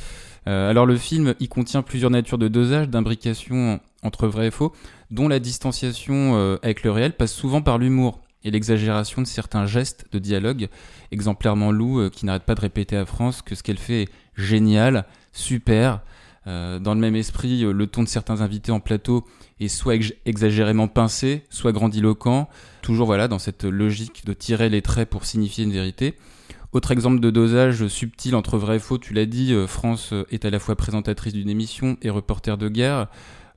Speaker 1: Euh, alors le film, il contient plusieurs natures de dosage, d'imbrication entre vrai et faux, dont la distanciation avec le réel passe souvent par l'humour et l'exagération de certains gestes de dialogue, exemplairement Lou qui n'arrête pas de répéter à France que ce qu'elle fait est génial, super. Dans le même esprit, le ton de certains invités en plateau est soit ex- exagérément pincé, soit grandiloquent, toujours voilà dans cette logique de tirer les traits pour signifier une vérité. Autre exemple de dosage subtil entre vrai et faux, tu l'as dit, euh, France euh, est à la fois présentatrice d'une émission et reporter de guerre.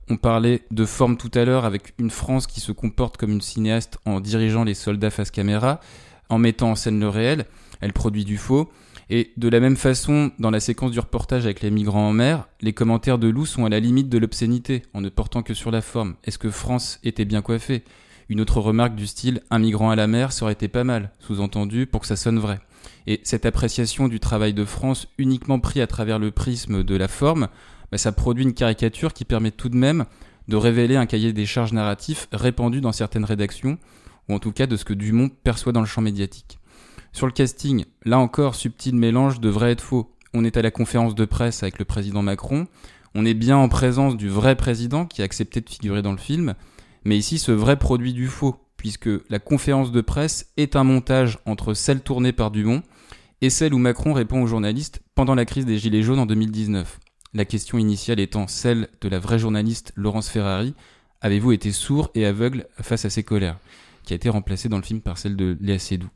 Speaker 1: On parlait de forme tout à l'heure avec une France qui se comporte comme une cinéaste en dirigeant les soldats face caméra. en mettant en scène le réel, elle produit du faux. Et de la même façon, dans la séquence du reportage avec les migrants en mer, les commentaires de Lou sont à la limite de l'obscénité, en ne portant que sur la forme. Est-ce que France était bien coiffée? Une autre remarque du style Un migrant à la mer, ça aurait été pas mal, sous-entendu pour que ça sonne vrai. Et cette appréciation du travail de France uniquement pris à travers le prisme de la forme, bah, ça produit une caricature qui permet tout de même de révéler un cahier des charges narratifs répandu dans certaines rédactions, ou en tout cas de ce que Dumont perçoit dans le champ médiatique. Sur le casting, là encore, subtil mélange de vrai et de faux. On est à la conférence de presse avec le président Macron, on est bien en présence du vrai président qui a accepté de figurer dans le film, mais ici ce vrai produit du faux, puisque la conférence de presse est un montage entre celle tournée par Dumont et celle où Macron répond aux journalistes pendant la crise des Gilets jaunes en 2019. La question initiale étant celle de la vraie journaliste Laurence Ferrari, avez-vous été sourd et aveugle face à ses colères? Qui a été remplacée dans le film par celle de Léa Seydoux.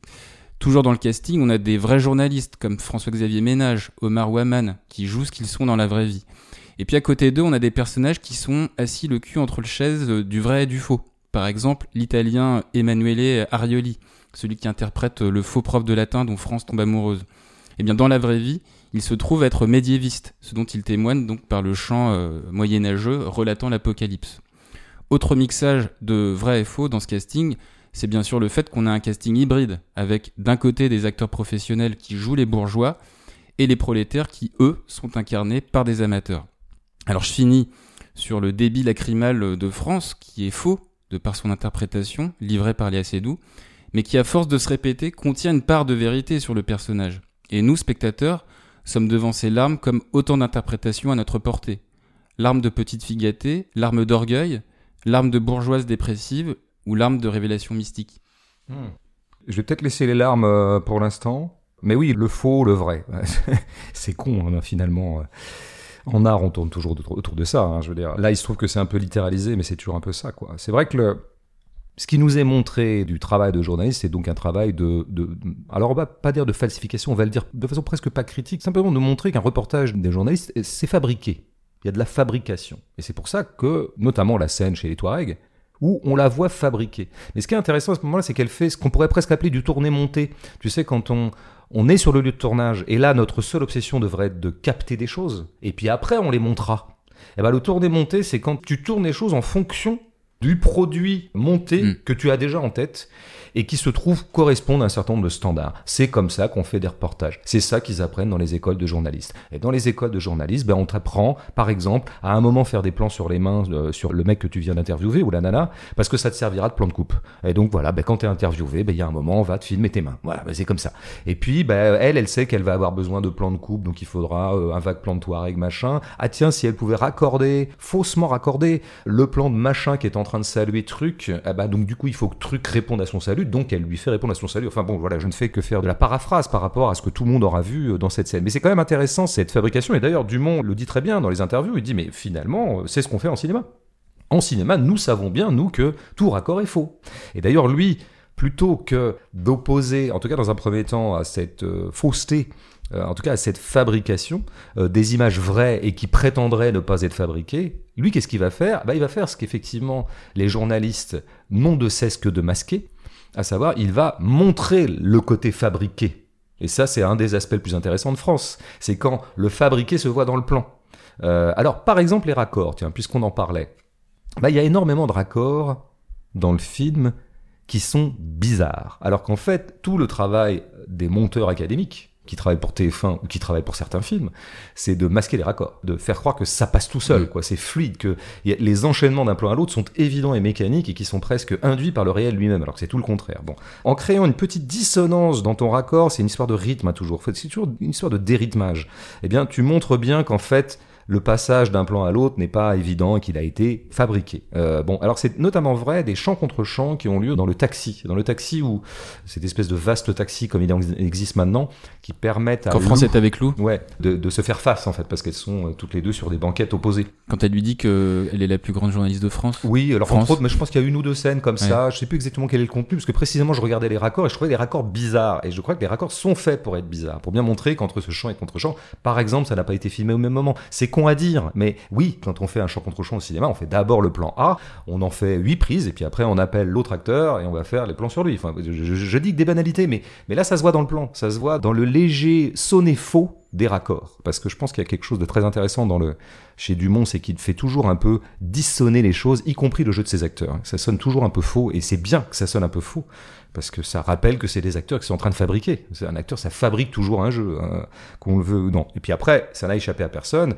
Speaker 1: Toujours dans le casting, on a des vrais journalistes comme François-Xavier Ménage, Omar Waman, qui jouent ce qu'ils sont dans la vraie vie. Et puis à côté d'eux, on a des personnages qui sont assis le cul entre le chaise du vrai et du faux. Par exemple, l'italien Emanuele Arioli, celui qui interprète le faux prof de latin dont France tombe amoureuse. Eh bien, dans la vraie vie, il se trouve être médiéviste, ce dont il témoigne donc par le chant euh, moyenâgeux relatant l'Apocalypse. Autre mixage de vrai et faux dans ce casting, c'est bien sûr le fait qu'on a un casting hybride, avec d'un côté des acteurs professionnels qui jouent les bourgeois, et les prolétaires qui, eux, sont incarnés par des amateurs. Alors je finis sur le débit lacrymal de France, qui est faux, de par son interprétation, livrée par Léa Seydoux, mais qui, à force de se répéter, contient une part de vérité sur le personnage. Et nous, spectateurs, sommes devant ces larmes comme autant d'interprétations à notre portée. Larmes de petite fille larmes d'orgueil, larmes de bourgeoise dépressive, ou l'arme de révélation mystique
Speaker 2: hmm. Je vais peut-être laisser les larmes euh, pour l'instant. Mais oui, le faux, le vrai. [LAUGHS] c'est con, hein, finalement. En art, on tourne toujours autour de ça. Hein. Là, il se trouve que c'est un peu littéralisé, mais c'est toujours un peu ça. quoi. C'est vrai que le, ce qui nous est montré du travail de journaliste, c'est donc un travail de, de, Alors, on va pas dire de falsification, on va le dire de façon presque pas critique, simplement de montrer qu'un reportage des journalistes, c'est fabriqué. Il y a de la fabrication. Et c'est pour ça que, notamment la scène chez les Touaregs, où on la voit fabriquer. Mais ce qui est intéressant à ce moment-là, c'est qu'elle fait ce qu'on pourrait presque appeler du tourné-monté. Tu sais, quand on, on est sur le lieu de tournage, et là, notre seule obsession devrait être de capter des choses, et puis après, on les montrera. Et eh ben, le tourné-monté, c'est quand tu tournes les choses en fonction du produit monté mm. que tu as déjà en tête et qui se trouve correspondre à un certain nombre de standards. C'est comme ça qu'on fait des reportages. C'est ça qu'ils apprennent dans les écoles de journalistes. Et dans les écoles de journalistes, ben, on t'apprend, par exemple, à un moment faire des plans sur les mains euh, sur le mec que tu viens d'interviewer ou la nana, parce que ça te servira de plan de coupe. Et donc voilà, ben, quand tu es interviewé, ben, il y a un moment, on va te filmer tes mains. Voilà, ben, c'est comme ça. Et puis, ben, elle, elle sait qu'elle va avoir besoin de plan de coupe, donc il faudra euh, un vague plan de Touareg, machin. Ah tiens, si elle pouvait raccorder, faussement raccorder, le plan de machin qui est en train de saluer truc, eh ben, donc du coup, il faut que truc réponde à son salut donc elle lui fait répondre à son salut. Enfin bon, voilà, je ne fais que faire de la paraphrase par rapport à ce que tout le monde aura vu euh, dans cette scène. Mais c'est quand même intéressant cette fabrication, et d'ailleurs Dumont le dit très bien dans les interviews, il dit mais finalement, euh, c'est ce qu'on fait en cinéma. En cinéma, nous savons bien, nous, que tout raccord est faux. Et d'ailleurs, lui, plutôt que d'opposer, en tout cas dans un premier temps, à cette euh, fausseté en tout cas à cette fabrication des images vraies et qui prétendraient ne pas être fabriquées, lui, qu'est-ce qu'il va faire? Bah, Il va faire ce qu'effectivement les journalistes n'ont de cesse que de masquer, à savoir, il va montrer le côté fabriqué. Et ça, c'est un des aspects les plus intéressants de France. C'est quand le fabriqué se voit dans le plan. Euh, alors, par exemple, les raccords, tiens, puisqu'on en parlait. Bah, il y a énormément de raccords dans le film qui sont bizarres. Alors qu'en fait, tout le travail des monteurs académiques, qui travaillent pour TF1 ou qui travaillent pour certains films, c'est de masquer les raccords, de faire croire que ça passe tout seul, mm. quoi. C'est fluide, que les enchaînements d'un plan à l'autre sont évidents et mécaniques et qui sont presque induits par le réel lui-même, alors que c'est tout le contraire. Bon, en créant une petite dissonance dans ton raccord, c'est une histoire de rythme à toujours. C'est toujours une histoire de dérythmage. Eh bien, tu montres bien qu'en fait, le passage d'un plan à l'autre n'est pas évident et qu'il a été fabriqué. Euh, bon, alors c'est notamment vrai des champs contre champs qui ont lieu dans le taxi. Dans le taxi où cette espèce de vaste taxi comme il existe maintenant, qui permettent à
Speaker 1: quand France est avec Lou,
Speaker 2: ouais, de, de, se faire face en fait, parce qu'elles sont euh, toutes les deux sur des banquettes opposées.
Speaker 1: Quand elle lui dit qu'elle est la plus grande journaliste de France.
Speaker 2: Oui, alors France. entre autres, mais je pense qu'il y a une ou deux scènes comme ça. Je sais plus exactement quel est le contenu, parce que précisément je regardais les raccords et je trouvais des raccords bizarres. Et je crois que les raccords sont faits pour être bizarres, pour bien montrer qu'entre ce champ et contre champ, par exemple, ça n'a pas été filmé au même moment. C'est con à dire, mais oui, quand on fait un champ contre champ au cinéma, on fait d'abord le plan A, on en fait huit prises, et puis après on appelle l'autre acteur et on va faire les plans sur lui. Enfin, je, dis que des banalités, mais, mais là ça se voit dans le plan, ça se voit dans le léger sonné faux des raccords. Parce que je pense qu'il y a quelque chose de très intéressant dans le, chez Dumont, c'est qu'il fait toujours un peu dissonner les choses, y compris le jeu de ses acteurs. Ça sonne toujours un peu faux, et c'est bien que ça sonne un peu faux, parce que ça rappelle que c'est des acteurs qui sont en train de fabriquer. Un acteur, ça fabrique toujours un jeu, hein, qu'on le veut ou non. Et puis après, ça n'a échappé à personne.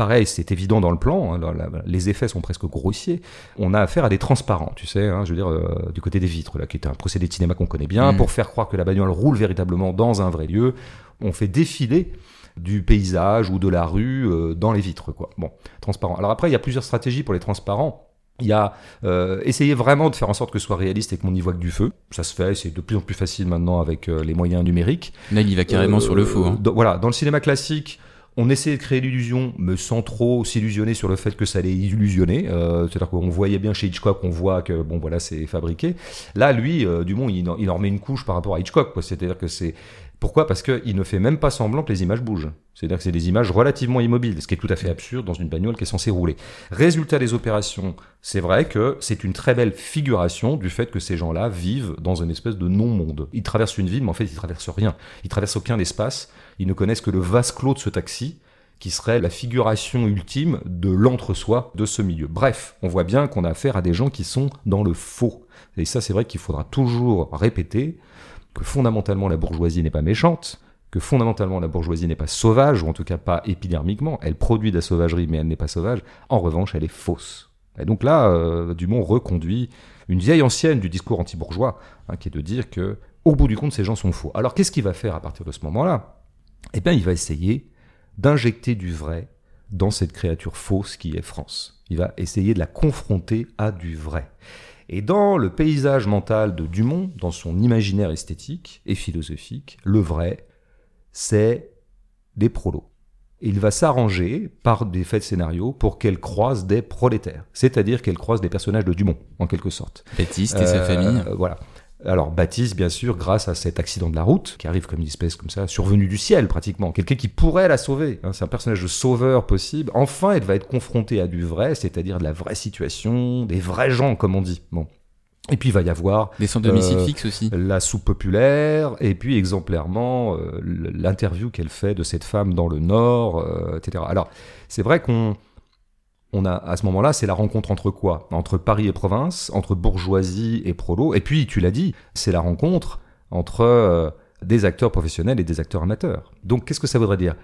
Speaker 2: Pareil, c'est évident dans le plan, hein, les effets sont presque grossiers. On a affaire à des transparents, tu sais, hein, je veux dire, euh, du côté des vitres, là, qui est un procédé de cinéma qu'on connaît bien, mm. pour faire croire que la bagnole roule véritablement dans un vrai lieu. On fait défiler du paysage ou de la rue euh, dans les vitres, quoi. Bon, transparent. Alors après, il y a plusieurs stratégies pour les transparents. Il y a euh, essayer vraiment de faire en sorte que ce soit réaliste et qu'on n'y voit que du feu. Ça se fait, c'est de plus en plus facile maintenant avec euh, les moyens numériques.
Speaker 1: Là, il y va carrément sur le faux. Hein.
Speaker 2: voilà, dans le cinéma classique, on essaie de créer l'illusion, mais sans trop s'illusionner sur le fait que ça allait illusionner. C'est-à-dire qu'on voyait bien chez Hitchcock, on voit que bon voilà, c'est fabriqué. Là, lui, Dumont, il, il en remet une couche par rapport à Hitchcock. C'est-à-dire que c'est pourquoi? Parce qu'il ne fait même pas semblant que les images bougent. C'est-à-dire que c'est des images relativement immobiles, ce qui est tout à fait absurde dans une bagnole qui est censée rouler. Résultat des opérations, c'est vrai que c'est une très belle figuration du fait que ces gens-là vivent dans une espèce de non-monde. Ils traversent une ville, mais en fait ils traversent rien. Ils traversent aucun espace. Ils ne connaissent que le vase clos de ce taxi, qui serait la figuration ultime de l'entre-soi de ce milieu. Bref, on voit bien qu'on a affaire à des gens qui sont dans le faux. Et ça, c'est vrai qu'il faudra toujours répéter que fondamentalement la bourgeoisie n'est pas méchante, que fondamentalement la bourgeoisie n'est pas sauvage, ou en tout cas pas épidermiquement, elle produit de la sauvagerie mais elle n'est pas sauvage, en revanche elle est fausse. Et donc là, euh, Dumont reconduit une vieille ancienne du discours anti-bourgeois, hein, qui est de dire que, au bout du compte, ces gens sont faux. Alors qu'est-ce qu'il va faire à partir de ce moment-là? Eh bien, il va essayer d'injecter du vrai dans cette créature fausse qui est France. Il va essayer de la confronter à du vrai. Et dans le paysage mental de Dumont, dans son imaginaire esthétique et philosophique, le vrai, c'est des prolos. il va s'arranger par des faits de scénario pour qu'elle croise des prolétaires, c'est-à-dire qu'elle croise des personnages de Dumont, en quelque sorte.
Speaker 1: Baptiste et sa euh, famille.
Speaker 2: Voilà. Alors Baptiste, bien sûr, grâce à cet accident de la route, qui arrive comme une espèce comme ça, survenu du ciel pratiquement, quelqu'un qui pourrait la sauver. Hein, c'est un personnage de sauveur possible. Enfin, elle va être confrontée à du vrai, c'est-à-dire de la vraie situation, des vrais gens, comme on dit. Bon. Et puis il va y avoir
Speaker 1: des centres de euh, fixes aussi.
Speaker 2: La soupe populaire, et puis exemplairement euh, l'interview qu'elle fait de cette femme dans le Nord, euh, etc. Alors c'est vrai qu'on on a à ce moment-là, c'est la rencontre entre quoi? Entre Paris et province, entre bourgeoisie et prolo. Et puis, tu l'as dit, c'est la rencontre entre euh, des acteurs professionnels et des acteurs amateurs. Donc, qu'est-ce que ça voudrait dire?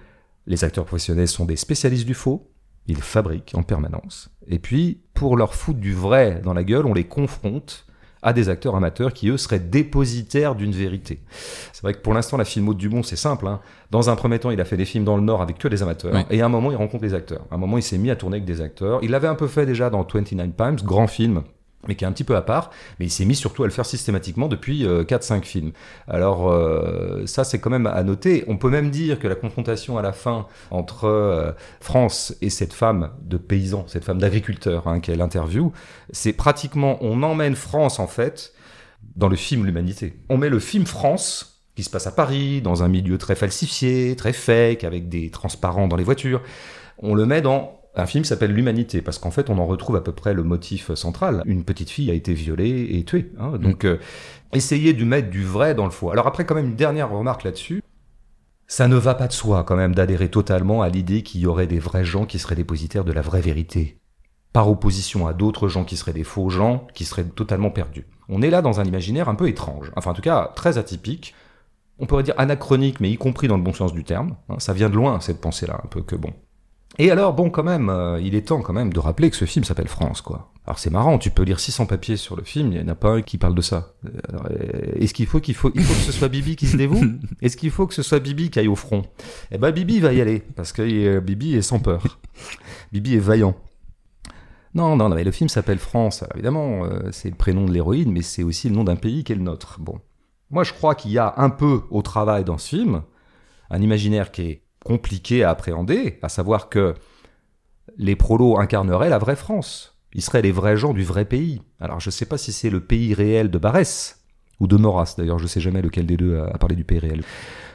Speaker 2: Les acteurs professionnels sont des spécialistes du faux. Ils fabriquent en permanence. Et puis, pour leur foutre du vrai dans la gueule, on les confronte à des acteurs amateurs qui, eux, seraient dépositaires d'une vérité. C'est vrai que pour l'instant, la filmo de Dumont, c'est simple. Hein. Dans un premier temps, il a fait des films dans le Nord avec que des amateurs. Et à un moment, il rencontre des acteurs. À un moment, il s'est mis à tourner avec des acteurs. Il l'avait un peu fait déjà dans 29 Times, grand film mais qui est un petit peu à part, mais il s'est mis surtout à le faire systématiquement depuis 4-5 euh, films. Alors euh, ça c'est quand même à noter. On peut même dire que la confrontation à la fin entre euh, France et cette femme de paysan, cette femme d'agriculteur hein, qu'elle interview, c'est pratiquement, on emmène France en fait dans le film L'Humanité. On met le film France qui se passe à Paris, dans un milieu très falsifié, très fake, avec des transparents dans les voitures. On le met dans un film s'appelle L'Humanité, parce qu'en fait, on en retrouve à peu près le motif central. Une petite fille a été violée et tuée. Hein. Mm. Donc, euh, essayer de mettre du vrai dans le faux. Alors après, quand même, une dernière remarque là-dessus. Ça ne va pas de soi, quand même, d'adhérer totalement à l'idée qu'il y aurait des vrais gens qui seraient dépositaires de la vraie vérité. Par opposition à d'autres gens qui seraient des faux gens, qui seraient totalement perdus. On est là dans un imaginaire un peu étrange. Enfin, en tout cas, très atypique. On pourrait dire anachronique, mais y compris dans le bon sens du terme. Hein. Ça vient de loin, cette pensée-là, un peu que bon. Et alors, bon, quand même, euh, il est temps quand même de rappeler que ce film s'appelle France, quoi. Alors c'est marrant, tu peux lire 600 papiers sur le film, il n'y en a pas un qui parle de ça. Euh, est-ce qu'il faut qu'il faut, il faut que ce soit Bibi qui se dévoue? [LAUGHS] Est-ce qu'il faut que ce soit Bibi qui aille au front? Eh ben Bibi va y aller, parce que euh, Bibi est sans peur. [LAUGHS] Bibi est vaillant. Non, non, non, mais le film s'appelle France. évidemment, c'est le prénom de l'héroïne, mais c'est aussi le nom d'un pays qui est le nôtre. Bon. Moi, je crois qu'il y a un peu au travail dans ce film, un imaginaire qui est compliqué à appréhender, à savoir que les prolos incarneraient la vraie France. Ils seraient les vrais gens du vrai pays. Alors je ne sais pas si c'est le pays réel de Barès ou de Maurras, d'ailleurs je ne sais jamais lequel des deux a parlé du pays réel.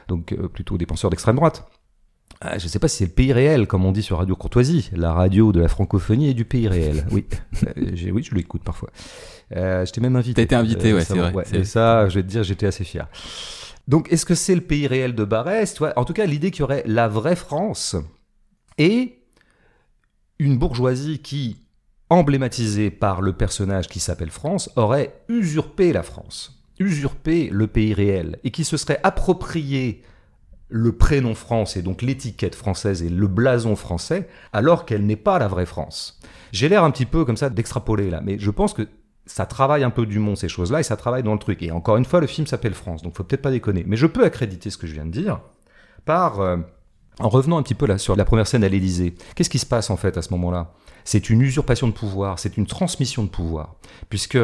Speaker 2: Donc euh, plutôt des penseurs d'extrême droite. Ah, je ne sais pas si c'est le pays réel, comme on dit sur Radio Courtoisie, la radio de la francophonie et du pays réel. Oui, [LAUGHS] euh, oui, je l'écoute parfois. Euh, je t'ai même invité.
Speaker 1: T'as été invité, ouais, c'est vrai.
Speaker 2: et ça, je vais te dire, j'étais assez fier. Donc, est-ce que c'est le pays réel de Barès En tout cas, l'idée qu'il y aurait la vraie France et une bourgeoisie qui, emblématisée par le personnage qui s'appelle France, aurait usurpé la France, usurpé le pays réel, et qui se serait approprié le prénom France et donc l'étiquette française et le blason français, alors qu'elle n'est pas la vraie France. J'ai l'air un petit peu comme ça d'extrapoler là, mais je pense que ça travaille un peu du monde ces choses-là et ça travaille dans le truc. Et encore une fois, le film s'appelle France, donc faut peut-être pas déconner. Mais je peux accréditer ce que je viens de dire par euh, en revenant un petit peu là sur la première scène à l'Élysée. Qu'est-ce qui se passe en fait à ce moment-là? C'est une usurpation de pouvoir, c'est une transmission de pouvoir, puisque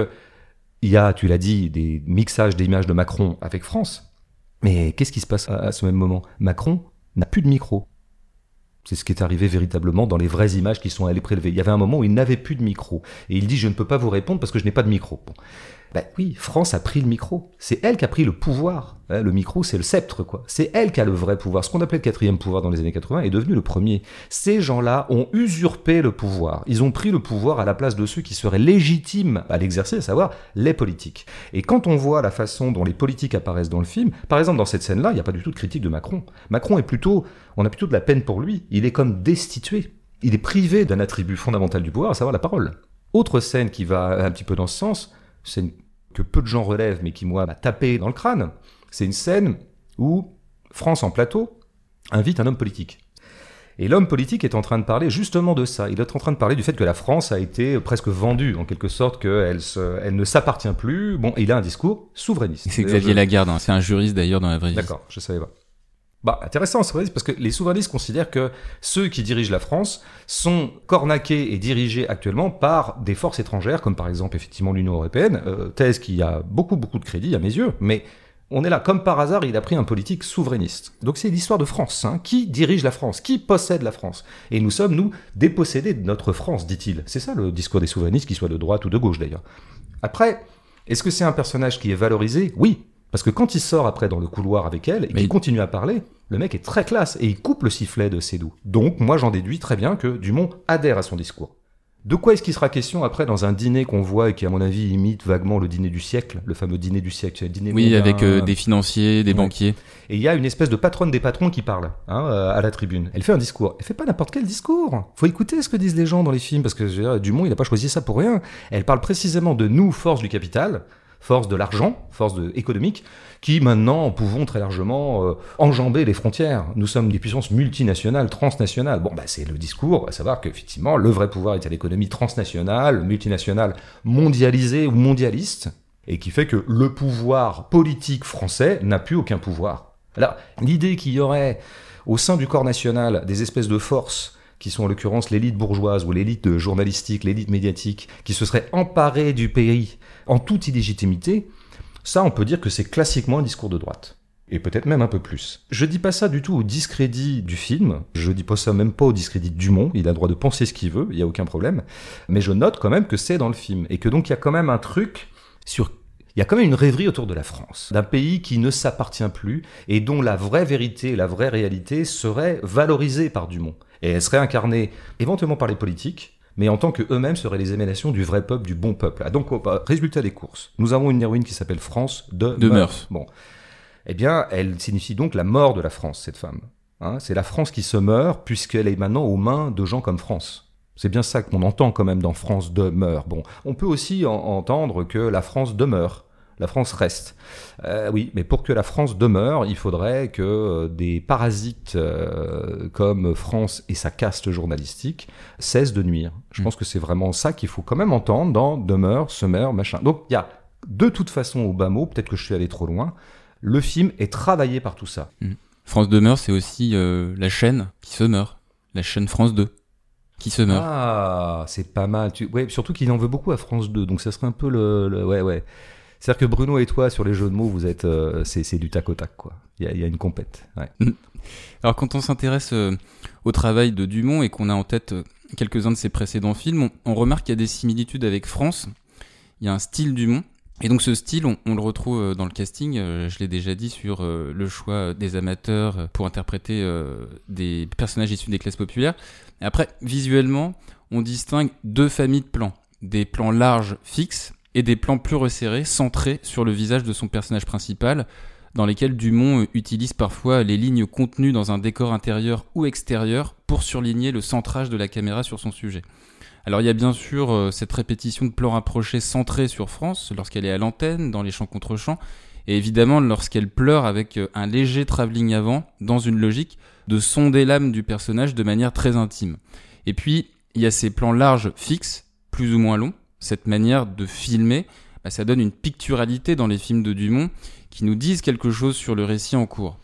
Speaker 2: il y a, tu l'as dit, des mixages d'images de Macron avec France, mais qu'est-ce qui se passe à, ce même moment? Macron n'a plus de micro. C'est ce qui est arrivé véritablement dans les vraies images qui sont allées prélever. Il y avait un moment où il n'avait plus de micro. Et il dit, je ne peux pas vous répondre parce que je n'ai pas de micro. Ben oui, France a pris le micro. C'est elle qui a pris le pouvoir. Hein, le micro, c'est le sceptre, quoi. C'est elle qui a le vrai pouvoir. Ce qu'on appelait le quatrième pouvoir dans les années 80 est devenu le premier. Ces gens-là ont usurpé le pouvoir. Ils ont pris le pouvoir à la place de ceux qui seraient légitimes à l'exercer, à savoir les politiques. Et quand on voit la façon dont les politiques apparaissent dans le film, par exemple dans cette scène-là, il n'y a pas du tout de critique de Macron. Macron est plutôt, on a plutôt de la peine pour lui. Il est comme destitué. Il est privé d'un attribut fondamental du pouvoir, à savoir la parole. Autre scène qui va un petit peu dans ce sens, c'est que peu de gens relèvent, mais qui, moi, m'a tapé dans le crâne. C'est une scène où France en plateau invite un homme politique. Et l'homme politique est en train de parler justement de ça. Il est en train de parler du fait que la France a été presque vendue, en quelque sorte, qu'elle elle ne s'appartient plus. Bon, il a un discours souverainiste.
Speaker 1: C'est Xavier Lagarde, hein. c'est un juriste d'ailleurs dans la vraie vie.
Speaker 2: D'accord, je savais pas. Bah, intéressant, c'est parce que les souverainistes considèrent que ceux qui dirigent la France sont cornaqués et dirigés actuellement par des forces étrangères, comme par exemple effectivement l'Union européenne, euh, thèse qui a beaucoup beaucoup de crédit à mes yeux, mais on est là, comme par hasard, il a pris un politique souverainiste. Donc c'est l'histoire de France. Hein. Qui dirige la France? Qui possède la France? Et nous sommes, nous, dépossédés de notre France, dit-il. C'est ça le discours des souverainistes, qu'ils soient de droite ou de gauche d'ailleurs. Après, est-ce que c'est un personnage qui est valorisé? Oui, parce que quand il sort après dans le couloir avec elle et qu'il continue à parler, le mec est très classe et il coupe le sifflet de Cédou. Donc moi j'en déduis très bien que Dumont adhère à son discours. De quoi est-ce qu'il sera question après dans un dîner qu'on voit et qui à mon avis imite vaguement le dîner du siècle, le fameux dîner du siècle, le dîner
Speaker 1: Oui, avec euh, des financiers, des banquiers.
Speaker 2: Et il y a une espèce de patronne des patrons qui parle hein, euh, à la tribune. Elle fait un discours. Elle fait pas n'importe quel discours. Faut écouter ce que disent les gens dans les films parce que Dumont il n'a pas choisi ça pour rien. Elle parle précisément de nous, force du capital, force de l'argent, force économique, qui maintenant pouvons très largement euh, enjamber les frontières. Nous sommes des puissances multinationales, transnationales. Bon, bah, c'est le discours, à savoir qu'effectivement, le vrai pouvoir est à l'économie transnationale, multinationale, mondialisée ou mondialiste, et qui fait que le pouvoir politique français n'a plus aucun pouvoir. Alors, l'idée qu'il y aurait au sein du corps national des espèces de forces qui sont en l'occurrence l'élite bourgeoise ou l'élite journalistique, l'élite médiatique, qui se serait emparée du pays en toute illégitimité, ça on peut dire que c'est classiquement un discours de droite. Et peut-être même un peu plus. Je dis pas ça du tout au discrédit du film, je dis pas ça même pas au discrédit du Dumont, il a le droit de penser ce qu'il veut, il y a aucun problème, mais je note quand même que c'est dans le film, et que donc il y a quand même un truc sur il y a quand même une rêverie autour de la France, d'un pays qui ne s'appartient plus et dont la vraie vérité, la vraie réalité serait valorisée par Dumont. Et elle serait incarnée éventuellement par les politiques, mais en tant qu'eux-mêmes seraient les émanations du vrai peuple, du bon peuple. Ah, donc, résultat des courses, nous avons une héroïne qui s'appelle France de,
Speaker 1: de Meurthe.
Speaker 2: Bon. Eh bien, elle signifie donc la mort de la France, cette femme. Hein, c'est la France qui se meurt, puisqu'elle est maintenant aux mains de gens comme France. C'est bien ça qu'on entend quand même dans France demeure. Bon, on peut aussi entendre que la France demeure la France reste. Euh, oui, mais pour que la France demeure, il faudrait que euh, des parasites euh, comme France et sa caste journalistique cessent de nuire. Je mm. pense que c'est vraiment ça qu'il faut quand même entendre dans demeure, se meurt, machin. Donc il y a de toute façon au bas mot, peut-être que je suis allé trop loin, le film est travaillé par tout ça.
Speaker 1: Mm. France demeure, c'est aussi la chaîne qui se meurt, la chaîne France 2 qui se meurt.
Speaker 2: Ah, c'est pas mal. Tu... Ouais, surtout qu'il en veut beaucoup à France 2, donc ça serait un peu le... ouais, ouais. C'est-à-dire que Bruno et toi, sur les jeux de mots, vous êtes, euh, c'est du tac au tac, quoi. Il y a, une compète. Mm.
Speaker 1: Alors, quand on s'intéresse euh, au travail de Dumont et qu'on a en tête euh, quelques-uns de ses précédents films, on, remarque qu'il y a des similitudes avec France. Il y a un style Dumont Et donc ce style, on, le retrouve euh, dans le casting, je l'ai déjà dit, sur le choix des amateurs pour interpréter des personnages issus des classes populaires. Et après, visuellement, on distingue deux familles de plans. Des plans larges, fixes, et des plans plus resserrés, centrés sur le visage de son personnage principal, dans lesquels Dumont utilise parfois les lignes contenues dans un décor intérieur ou extérieur pour surligner le centrage de la caméra sur son sujet. Alors il y a bien sûr euh, cette répétition de plans rapprochés centrés sur France lorsqu'elle est à l'antenne, dans les champs contre champs, et évidemment lorsqu'elle pleure avec euh, un léger travelling avant, dans une logique de sonder l'âme du personnage de manière très intime. Et puis il y a ces plans larges fixes, plus ou moins longs, cette manière de filmer, bah, ça donne une picturalité dans les films de Dumont qui nous disent quelque chose sur le récit en cours.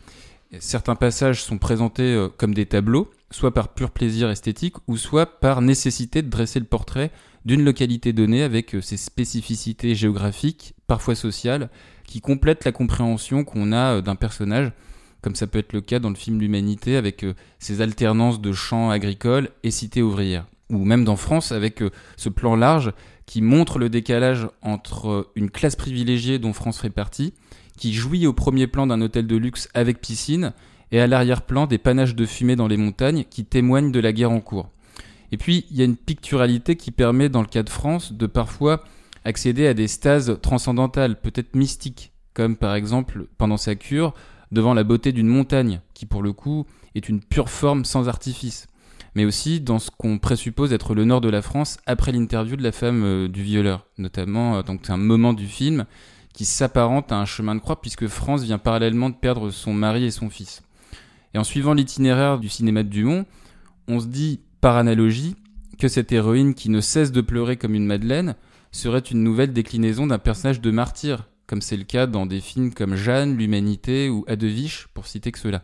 Speaker 1: Certains passages sont présentés euh, comme des tableaux, soit par pur plaisir esthétique, ou soit par nécessité de dresser le portrait d'une localité donnée avec euh, ses spécificités géographiques, parfois sociales, qui complètent la compréhension qu'on a euh, d'un personnage, comme ça peut être le cas dans le film L'Humanité avec ses alternances de champs agricoles et cités ouvrières, ou même dans France avec ce plan large qui montre le décalage entre une classe privilégiée dont France fait partie, qui jouit au premier plan d'un hôtel de luxe avec piscine, et à l'arrière-plan des panaches de fumée dans les montagnes qui témoignent de la guerre en cours. Et puis, il y a une picturalité qui permet, dans le cas de France, de parfois accéder à des stases transcendantales, peut-être mystiques, comme par exemple pendant sa cure, devant la beauté d'une montagne, qui pour le coup est une pure forme sans artifice, mais aussi dans ce qu'on présuppose être le nord de la France après l'interview de la femme euh, du violeur, notamment, euh, donc un moment du film qui s'apparente à un chemin de croix puisque France vient parallèlement de perdre son mari et son fils. Et en suivant l'itinéraire du cinéma de Dumont, on se dit, par analogie, que cette héroïne qui ne cesse de pleurer comme une Madeleine serait une nouvelle déclinaison d'un personnage de martyr, comme c'est le cas dans des films comme Jeanne, L'Humanité ou Adeviche, pour citer que cela.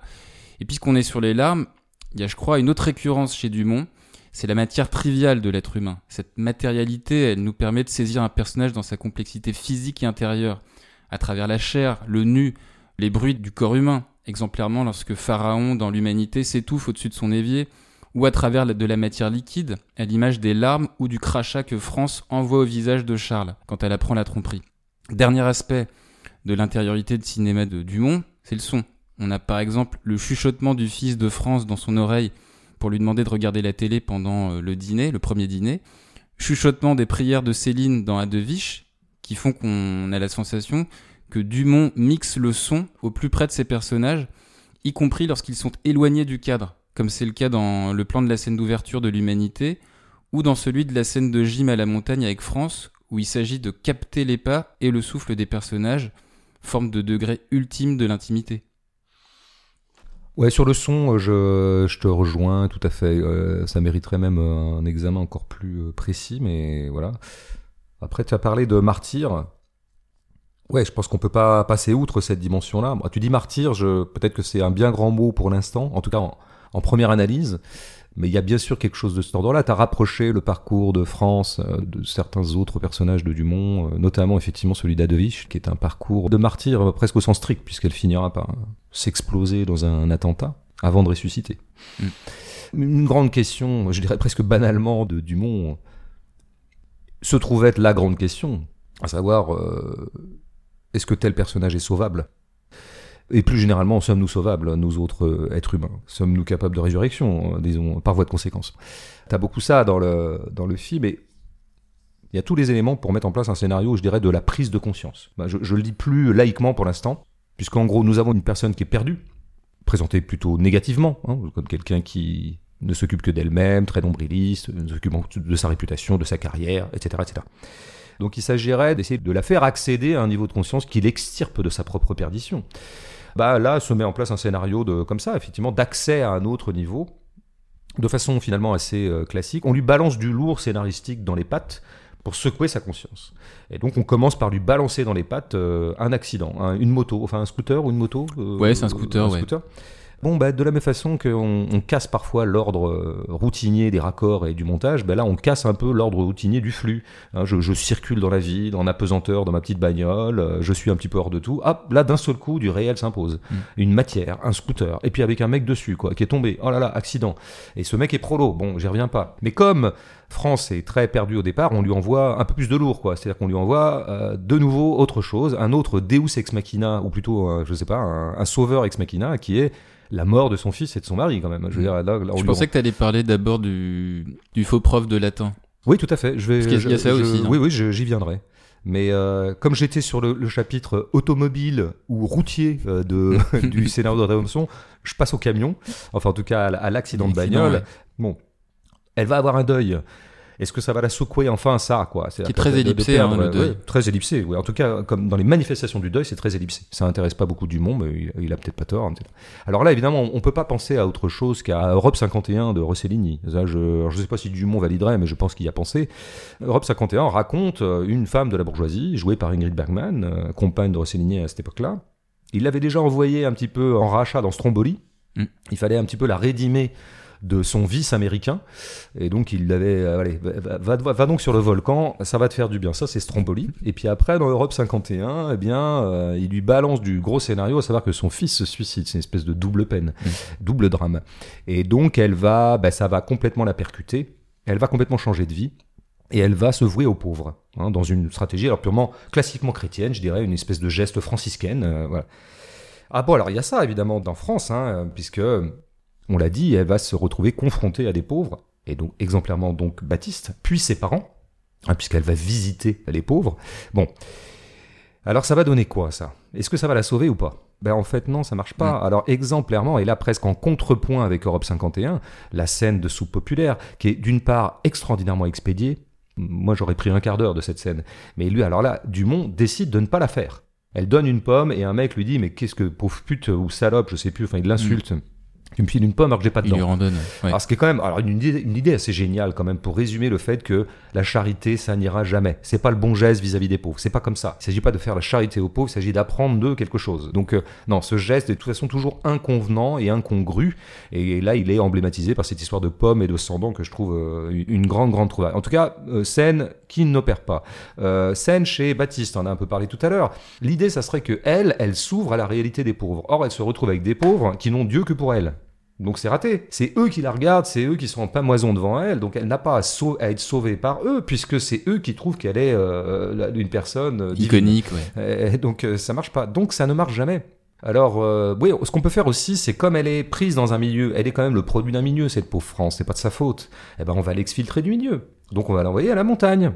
Speaker 1: Et puisqu'on est sur les larmes, il y a, je crois, une autre récurrence chez Dumont, c'est la matière triviale de l'être humain. Cette matérialité, elle nous permet de saisir un personnage dans sa complexité physique et intérieure, à travers la chair, le nu, les bruits du corps humain, exemplairement lorsque Pharaon dans l'humanité s'étouffe au-dessus de son évier, ou à travers de la matière liquide, à l'image des larmes ou du crachat que France envoie au visage de Charles quand elle apprend la tromperie. Dernier aspect de l'intériorité de cinéma de Dumont, c'est le son. On a par exemple le chuchotement du fils de France dans son oreille pour lui demander de regarder la télé pendant euh, le dîner, le premier dîner. Chuchotement des prières de Céline dans Adeviche, qui font qu'on a la sensation que Dumont mixe le son au plus près de ses personnages, y compris lorsqu'ils sont éloignés du cadre, comme c'est le cas dans le plan de la scène d'ouverture de l'humanité, ou dans celui de la scène de gym à la montagne avec France, où il s'agit de capter les pas et le souffle des personnages, forme de degré ultime de l'intimité.
Speaker 2: Ouais, sur le son, je, je, te rejoins tout à fait. Euh, ça mériterait même un examen encore plus euh, précis, mais voilà. Après, tu as parlé de Martyr. Ouais, je pense qu'on peut pas passer outre cette dimension-là. Tu dis martyr, je... peut-être que c'est un bien grand mot pour l'instant, en tout cas en, première analyse, mais il y a bien sûr quelque chose de cet ordre-là. Tu as rapproché le parcours de France euh, de certains autres personnages de Dumont, euh, notamment effectivement celui d'Adevich, qui est un parcours de martyr euh, presque au sens strict, puisqu'elle finira par s'exploser dans un attentat avant de ressusciter. Mm. Une grande question, je dirais presque banalement, de Dumont se trouve être la grande question, à savoir est-ce que tel personnage est sauvable? Et plus généralement, sommes-nous sauvables, nous autres euh, êtres humains? Sommes-nous capables de résurrection, euh, disons, par voie de conséquence? T'as beaucoup ça dans le, dans le film, et il y a tous les éléments pour mettre en place un scénario, je dirais, de la prise de conscience. Bah, je, je le dis plus laïquement pour l'instant, puisqu'en gros, nous avons une personne qui est perdue, présentée plutôt négativement, hein, comme quelqu'un qui ne s'occupe que d'elle-même, très nombriliste, s'occupe de sa réputation, de sa carrière, etc. etc. Donc il s'agirait d'essayer de la faire accéder à un niveau de conscience qui l'extirpe de sa propre perdition. Bah là se met en place un scénario de comme ça, effectivement, d'accès à un autre niveau, de façon finalement assez euh, classique. On lui balance du lourd scénaristique dans les pattes pour secouer sa conscience. Et donc on commence par lui balancer dans les pattes euh, un accident, une moto, enfin un scooter ou une moto.
Speaker 1: Euh, ouais, c'est un scooter.
Speaker 2: Bon, bah, de la même façon qu'on on casse parfois l'ordre euh, routinier des raccords et du montage, bah, là, on casse un peu l'ordre routinier du flux. Hein, je, je, circule dans la ville, en apesanteur, dans ma petite bagnole, euh, je suis un petit peu hors de tout. Hop, là, d'un seul coup, du réel s'impose. Mm. Une matière, un scooter, et puis avec un mec dessus, quoi, qui est tombé. Oh là là, accident. Et ce mec est prolo. Bon, j'y reviens pas. Mais comme France est très perdu au départ, on lui envoie un peu plus de lourd, quoi. C'est-à-dire qu'on lui envoie euh, de nouveau autre chose, un autre Deus ex machina, ou plutôt, je sais pas, un, un sauveur ex machina, qui est la mort de son fils et de son mari quand même. Je, veux
Speaker 1: dire, je pensais que tu allais parler d'abord du, du faux prof de latin.
Speaker 2: Oui, tout à fait. Je vais,
Speaker 1: Parce qu'il y a ça aussi.
Speaker 2: Oui, oui, j'y viendrai. Mais euh, comme j'étais sur le, chapitre automobile ou routier euh, de, [LAUGHS] du scénario de Rédemption, je passe au camion, enfin en tout cas à, l'accident de bagnole. Bon, elle va avoir un deuil. Est-ce que ça va la secouer enfin ça quoi?
Speaker 1: C'est très ellipsé, hein, le deuil.
Speaker 2: très ellipsé. Oui. En tout cas, comme dans les manifestations du deuil, c'est très ellipsé. Ça intéresse pas beaucoup du monde, mais il, a peut-être pas tort. Hein, Alors là, évidemment, on peut pas penser à autre chose qu'à Europe 51 de Rossellini. Ça, je je sais pas si Dumont validerait, mais je pense qu'il y a pensé. Europe 51 raconte euh, une femme de la bourgeoisie, jouée par Ingrid Bergman, euh, compagne de Rossellini à cette époque-là. Il l'avait déjà envoyée un petit peu en rachat dans Stromboli. Mm. Il fallait un petit peu la rédimer de son vice américain. Et donc il avait, euh, allez, va, va, donc sur le volcan, ça va te faire du bien. Ça c'est Stromboli. Et puis après dans Europe 51, eh bien euh, il lui balance du gros scénario, à savoir que son fils se suicide. C'est une espèce de double peine, mmh. double drame. Et donc elle va, bah, ça va complètement la percuter. Elle va complètement changer de vie et elle va se vouer aux pauvres, hein, dans une stratégie alors purement classiquement chrétienne, je dirais, une espèce de geste franciscaine. Euh, voilà. Ah bon, alors il y a ça évidemment dans France, hein, puisque on l'a dit, elle va se retrouver confrontée à des pauvres, et donc exemplairement donc Baptiste, puis ses parents, hein, puisqu'elle va visiter les pauvres. Bon, alors ça va donner quoi ça? Est-ce que ça va la sauver ou pas? Ben en fait non, ça marche pas. Mm. Alors exemplairement, et là presque en contrepoint avec Europe 51, la scène de soupe populaire, qui est d'une part extraordinairement expédiée, moi j'aurais pris un quart d'heure de cette scène, mais lui alors là, Dumont décide de ne pas la faire. Elle donne une pomme et un mec lui dit mais qu'est-ce que pauvre pute ou salope, je sais plus, enfin il l'insulte. Mm. Tu me files une pomme alors que j'ai pas de dents.
Speaker 1: Il lui randonne.
Speaker 2: Alors ce qui est quand même, alors une idée, une idée assez géniale quand même pour résumer le fait que la charité ça n'ira jamais. C'est pas le bon geste vis-à-vis des pauvres. C'est pas comme ça. Il s'agit pas de faire la charité aux pauvres. Il s'agit d'apprendre d'eux quelque chose. Donc euh, non, ce geste est de toute façon toujours inconvenant et incongru. Et, là, il est emblématisé par cette histoire de pomme et de sang que je trouve euh, une grande grande trouvaille. En tout cas, euh, scène qui n'opère pas. scène chez Baptiste, on en a un peu parlé tout à l'heure. L'idée, ça serait que elle, elle s'ouvre à la réalité des pauvres. Or, elle se retrouve avec des pauvres qui n'ont Dieu que pour elle. Donc c'est raté. C'est eux qui la regardent, c'est eux qui sont en pamoison devant elle, donc elle n'a pas à, être sauvée par eux, puisque c'est eux qui trouvent qu'elle est euh, une personne euh,
Speaker 1: iconique. Ouais.
Speaker 2: donc euh, ça marche pas. Donc ça ne marche jamais. Alors, oui, ce qu'on peut faire aussi, c'est comme elle est prise dans un milieu, elle est quand même le produit d'un milieu, cette pauvre France, c'est pas de sa faute. Eh ben, on va l'exfiltrer du milieu. Donc, on va l'envoyer à la montagne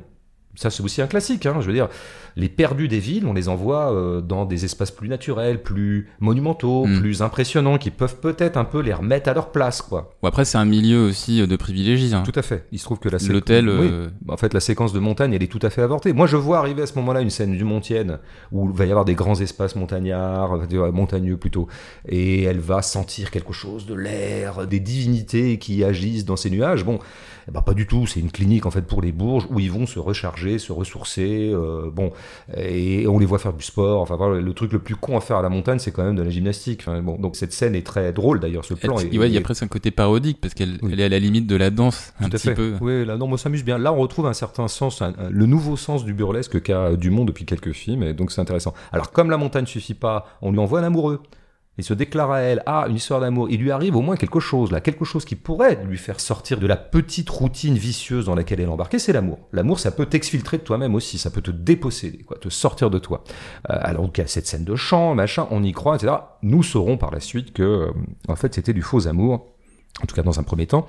Speaker 2: ça c'est aussi un classique, hein, je veux dire, les perdus des villes, on les envoie euh, dans des espaces plus naturels, plus monumentaux, mm. plus impressionnants, qui peuvent peut-être un peu les remettre à leur place, quoi.
Speaker 1: Ou après c'est un milieu aussi euh, de privilégiés. Hein.
Speaker 2: Tout à fait. Il se trouve que la
Speaker 1: l'hôtel, euh,
Speaker 2: en fait la séquence de montagne, elle est tout à fait avortée. Moi je vois arriver à ce moment-là une scène du Montienne où il va y avoir des grands espaces montagnards, montagneux plutôt, et elle va sentir quelque chose de l'air, des divinités qui agissent dans ces nuages. Bon. Eh ben, pas du tout, c'est une clinique en fait pour les bourges où ils vont se recharger, se ressourcer, euh, bon, et on les voit faire du sport. Enfin, le truc le plus con à faire à la montagne, c'est quand même de la gymnastique. Enfin, bon, donc cette scène est très drôle d'ailleurs, ce plan.
Speaker 1: Il y a presque un côté parodique parce qu'elle est à la limite de la danse un petit peu.
Speaker 2: Oui, là, non, moi s'amuse bien. Là, on retrouve un certain sens, le nouveau sens du burlesque qu'a Dumont depuis quelques films, et donc c'est intéressant. Alors, comme la montagne suffit pas, on lui envoie un amoureux. Il se déclare à elle, ah, une histoire d'amour. Il lui arrive au moins quelque chose, là, quelque chose qui pourrait lui faire sortir de la petite routine vicieuse dans laquelle elle est embarquée, c'est l'amour. L'amour, ça peut t'exfiltrer de toi-même aussi, ça peut te déposséder, quoi, te sortir de toi. Euh, alors, il y a cette scène de chant, machin, on y croit, etc. Nous saurons par la suite que, euh, en fait, c'était du faux amour en tout cas dans un premier temps,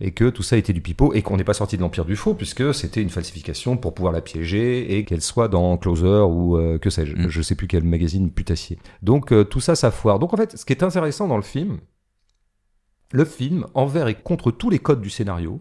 Speaker 2: et que tout ça était du pipeau, et qu'on n'est pas sorti de l'Empire du Faux, puisque c'était une falsification pour pouvoir la piéger, et qu'elle soit dans Closer ou euh, que sais-je, mm. je sais plus quel magazine putassier. Donc euh, tout ça, ça foire. Donc en fait, ce qui est intéressant dans le film, le film, envers et contre tous les codes du scénario,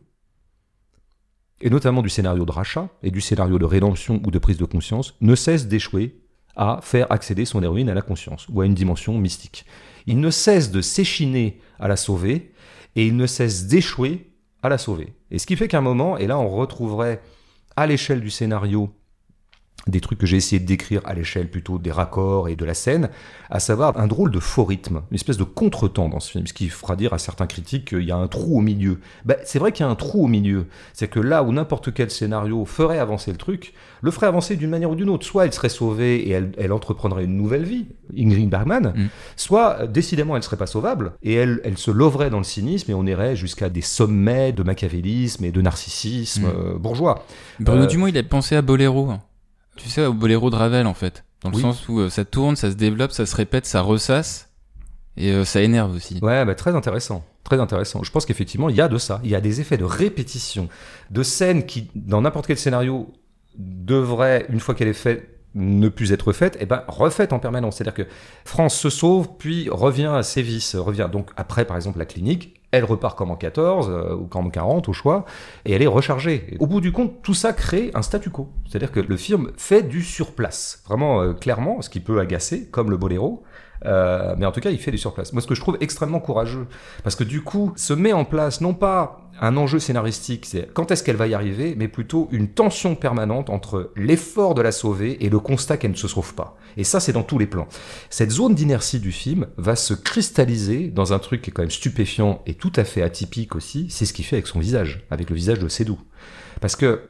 Speaker 2: et notamment du scénario de rachat, et du scénario de rédemption ou de prise de conscience, ne cesse d'échouer à faire accéder son héroïne à la conscience, ou à une dimension mystique. Il ne cesse de s'échiner à la sauver, et il ne cesse d'échouer à la sauver. Et ce qui fait qu'à un moment, et là on retrouverait à l'échelle du scénario des trucs que j'ai essayé de décrire à l'échelle plutôt des raccords et de la scène, à savoir un drôle de faux rythme, une espèce de contretemps dans ce film, ce qui fera dire à certains critiques qu'il y a un trou au milieu. Ben, c'est vrai qu'il y a un trou au milieu. C'est que là où n'importe quel scénario ferait avancer le truc, le ferait avancer d'une manière ou d'une autre. Soit elle serait sauvée et elle, entreprendrait une nouvelle vie, Ingrid Bergman, mm. soit décidément elle serait pas sauvable et elle, elle se loverait dans le cynisme et on irait jusqu'à des sommets de machiavélisme et de narcissisme mm. euh, bourgeois.
Speaker 1: Bruno euh, Dumont, il a pensé à Boléro. Tu sais, au boléro de Ravel, en fait. Dans le sens où euh, ça tourne, ça se développe, ça se répète, ça ressasse. Et euh, ça énerve aussi.
Speaker 2: Ouais, bah, très intéressant. Très intéressant. Je pense qu'effectivement, il y a de ça. Il y a des effets de répétition, de scènes qui, dans n'importe quel scénario, devraient, une fois qu'elle est faite, ne plus être faite, et eh ben refaite en permanence. C'est-à-dire que France se sauve, puis revient à ses vices, revient donc après par exemple la clinique, elle repart comme en 14 euh, ou comme en 40 au choix, et elle est rechargée. au bout du compte, tout ça crée un statu quo. C'est-à-dire que le film fait du surplace, vraiment euh, clairement, ce qui peut agacer, comme le boléro, euh, mais en tout cas, il fait du surplace. Moi, ce que je trouve extrêmement courageux, parce que du coup, se met en place non pas un enjeu scénaristique, c'est quand est-ce qu'elle va y arriver, mais plutôt une tension permanente entre l'effort de la sauver et le constat qu'elle ne se sauve pas. Et ça, c'est dans tous les plans. Cette zone d'inertie du film va se cristalliser dans un truc qui est quand même stupéfiant et tout à fait atypique aussi, c'est ce qu'il fait avec son visage, avec le visage de Sédou. Parce que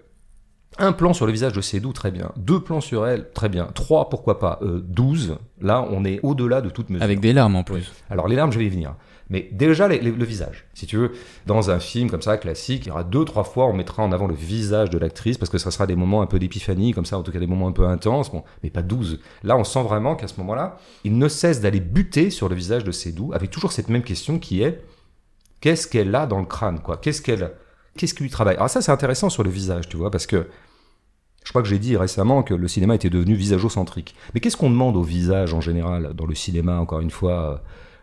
Speaker 2: un plan sur le visage de Sédou, très bien. Deux plans sur elle, très bien. Trois, pourquoi pas. Euh, douze, là, on est au-delà de toute mesure.
Speaker 1: Avec des larmes en plus.
Speaker 2: Alors, les larmes, je vais y venir. Mais déjà, le visage. Si tu veux, dans un film comme ça, classique, il y aura deux, trois fois, on mettra en avant le visage de l'actrice, parce que ça sera des moments un peu d'épiphanie, comme ça, en tout cas des moments un peu intenses, bon, mais pas douze. Là, on sent vraiment qu'à ce moment-là, il ne cesse d'aller buter sur le visage de Sédou, avec toujours cette même question qui est qu'est-ce qu'elle a dans le crâne, quoi? Qu'est-ce qu'elle. Qu'est-ce qui lui travaille? Alors, ça, c'est intéressant sur le visage, tu vois, parce que je crois que j'ai dit récemment que le cinéma était devenu visageocentrique. Mais qu'est-ce qu'on demande au visage en général dans le cinéma, encore une fois, euh,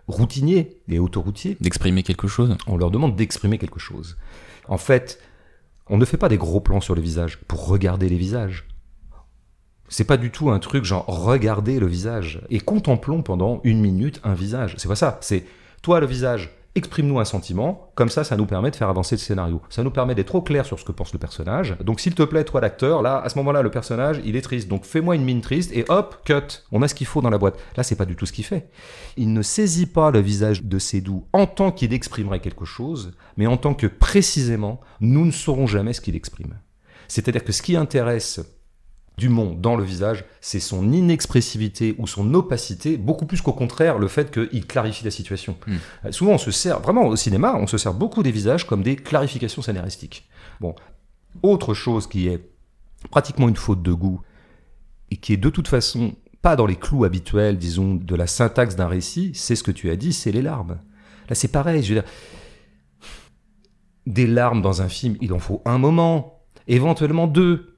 Speaker 2: routinier et autoroutier?
Speaker 1: D'exprimer quelque chose
Speaker 2: On leur demande d'exprimer quelque chose. En fait, on ne fait pas des gros plans sur le visage pour regarder les visages. C'est pas du tout un truc genre regarder le visage et contemplons pendant une minute un visage. C'est pas ça. C'est toi le visage, exprime-nous un sentiment, comme ça, ça nous permet de faire avancer le scénario. Ça nous permet d'être trop clair sur ce que pense le personnage. Donc, s'il te plaît, toi, l'acteur, là, à ce moment-là, le personnage, il est triste. Donc, fais-moi une mine triste et hop, cut. On a ce qu'il faut dans la boîte. Là, c'est pas du tout ce qu'il fait. Il ne saisit pas le visage de Sédou en tant qu'il exprimerait quelque chose, mais en tant que précisément, nous ne saurons jamais ce qu'il exprime. C'est-à-dire que ce qui intéresse Dumont dans le visage, c'est son inexpressivité ou son opacité, beaucoup plus qu'au contraire le fait qu'il clarifie la situation. Hmm. Euh, souvent, on se sert, vraiment au cinéma, on se sert beaucoup des visages comme des clarifications scénaristiques. Bon, autre chose qui est pratiquement une faute de goût et qui est de toute façon pas dans les clous habituels, disons, de la syntaxe d'un récit, c'est ce que tu as dit, c'est les larmes. Là, c'est pareil, je veux dire, des larmes dans un film, il en faut un moment, éventuellement deux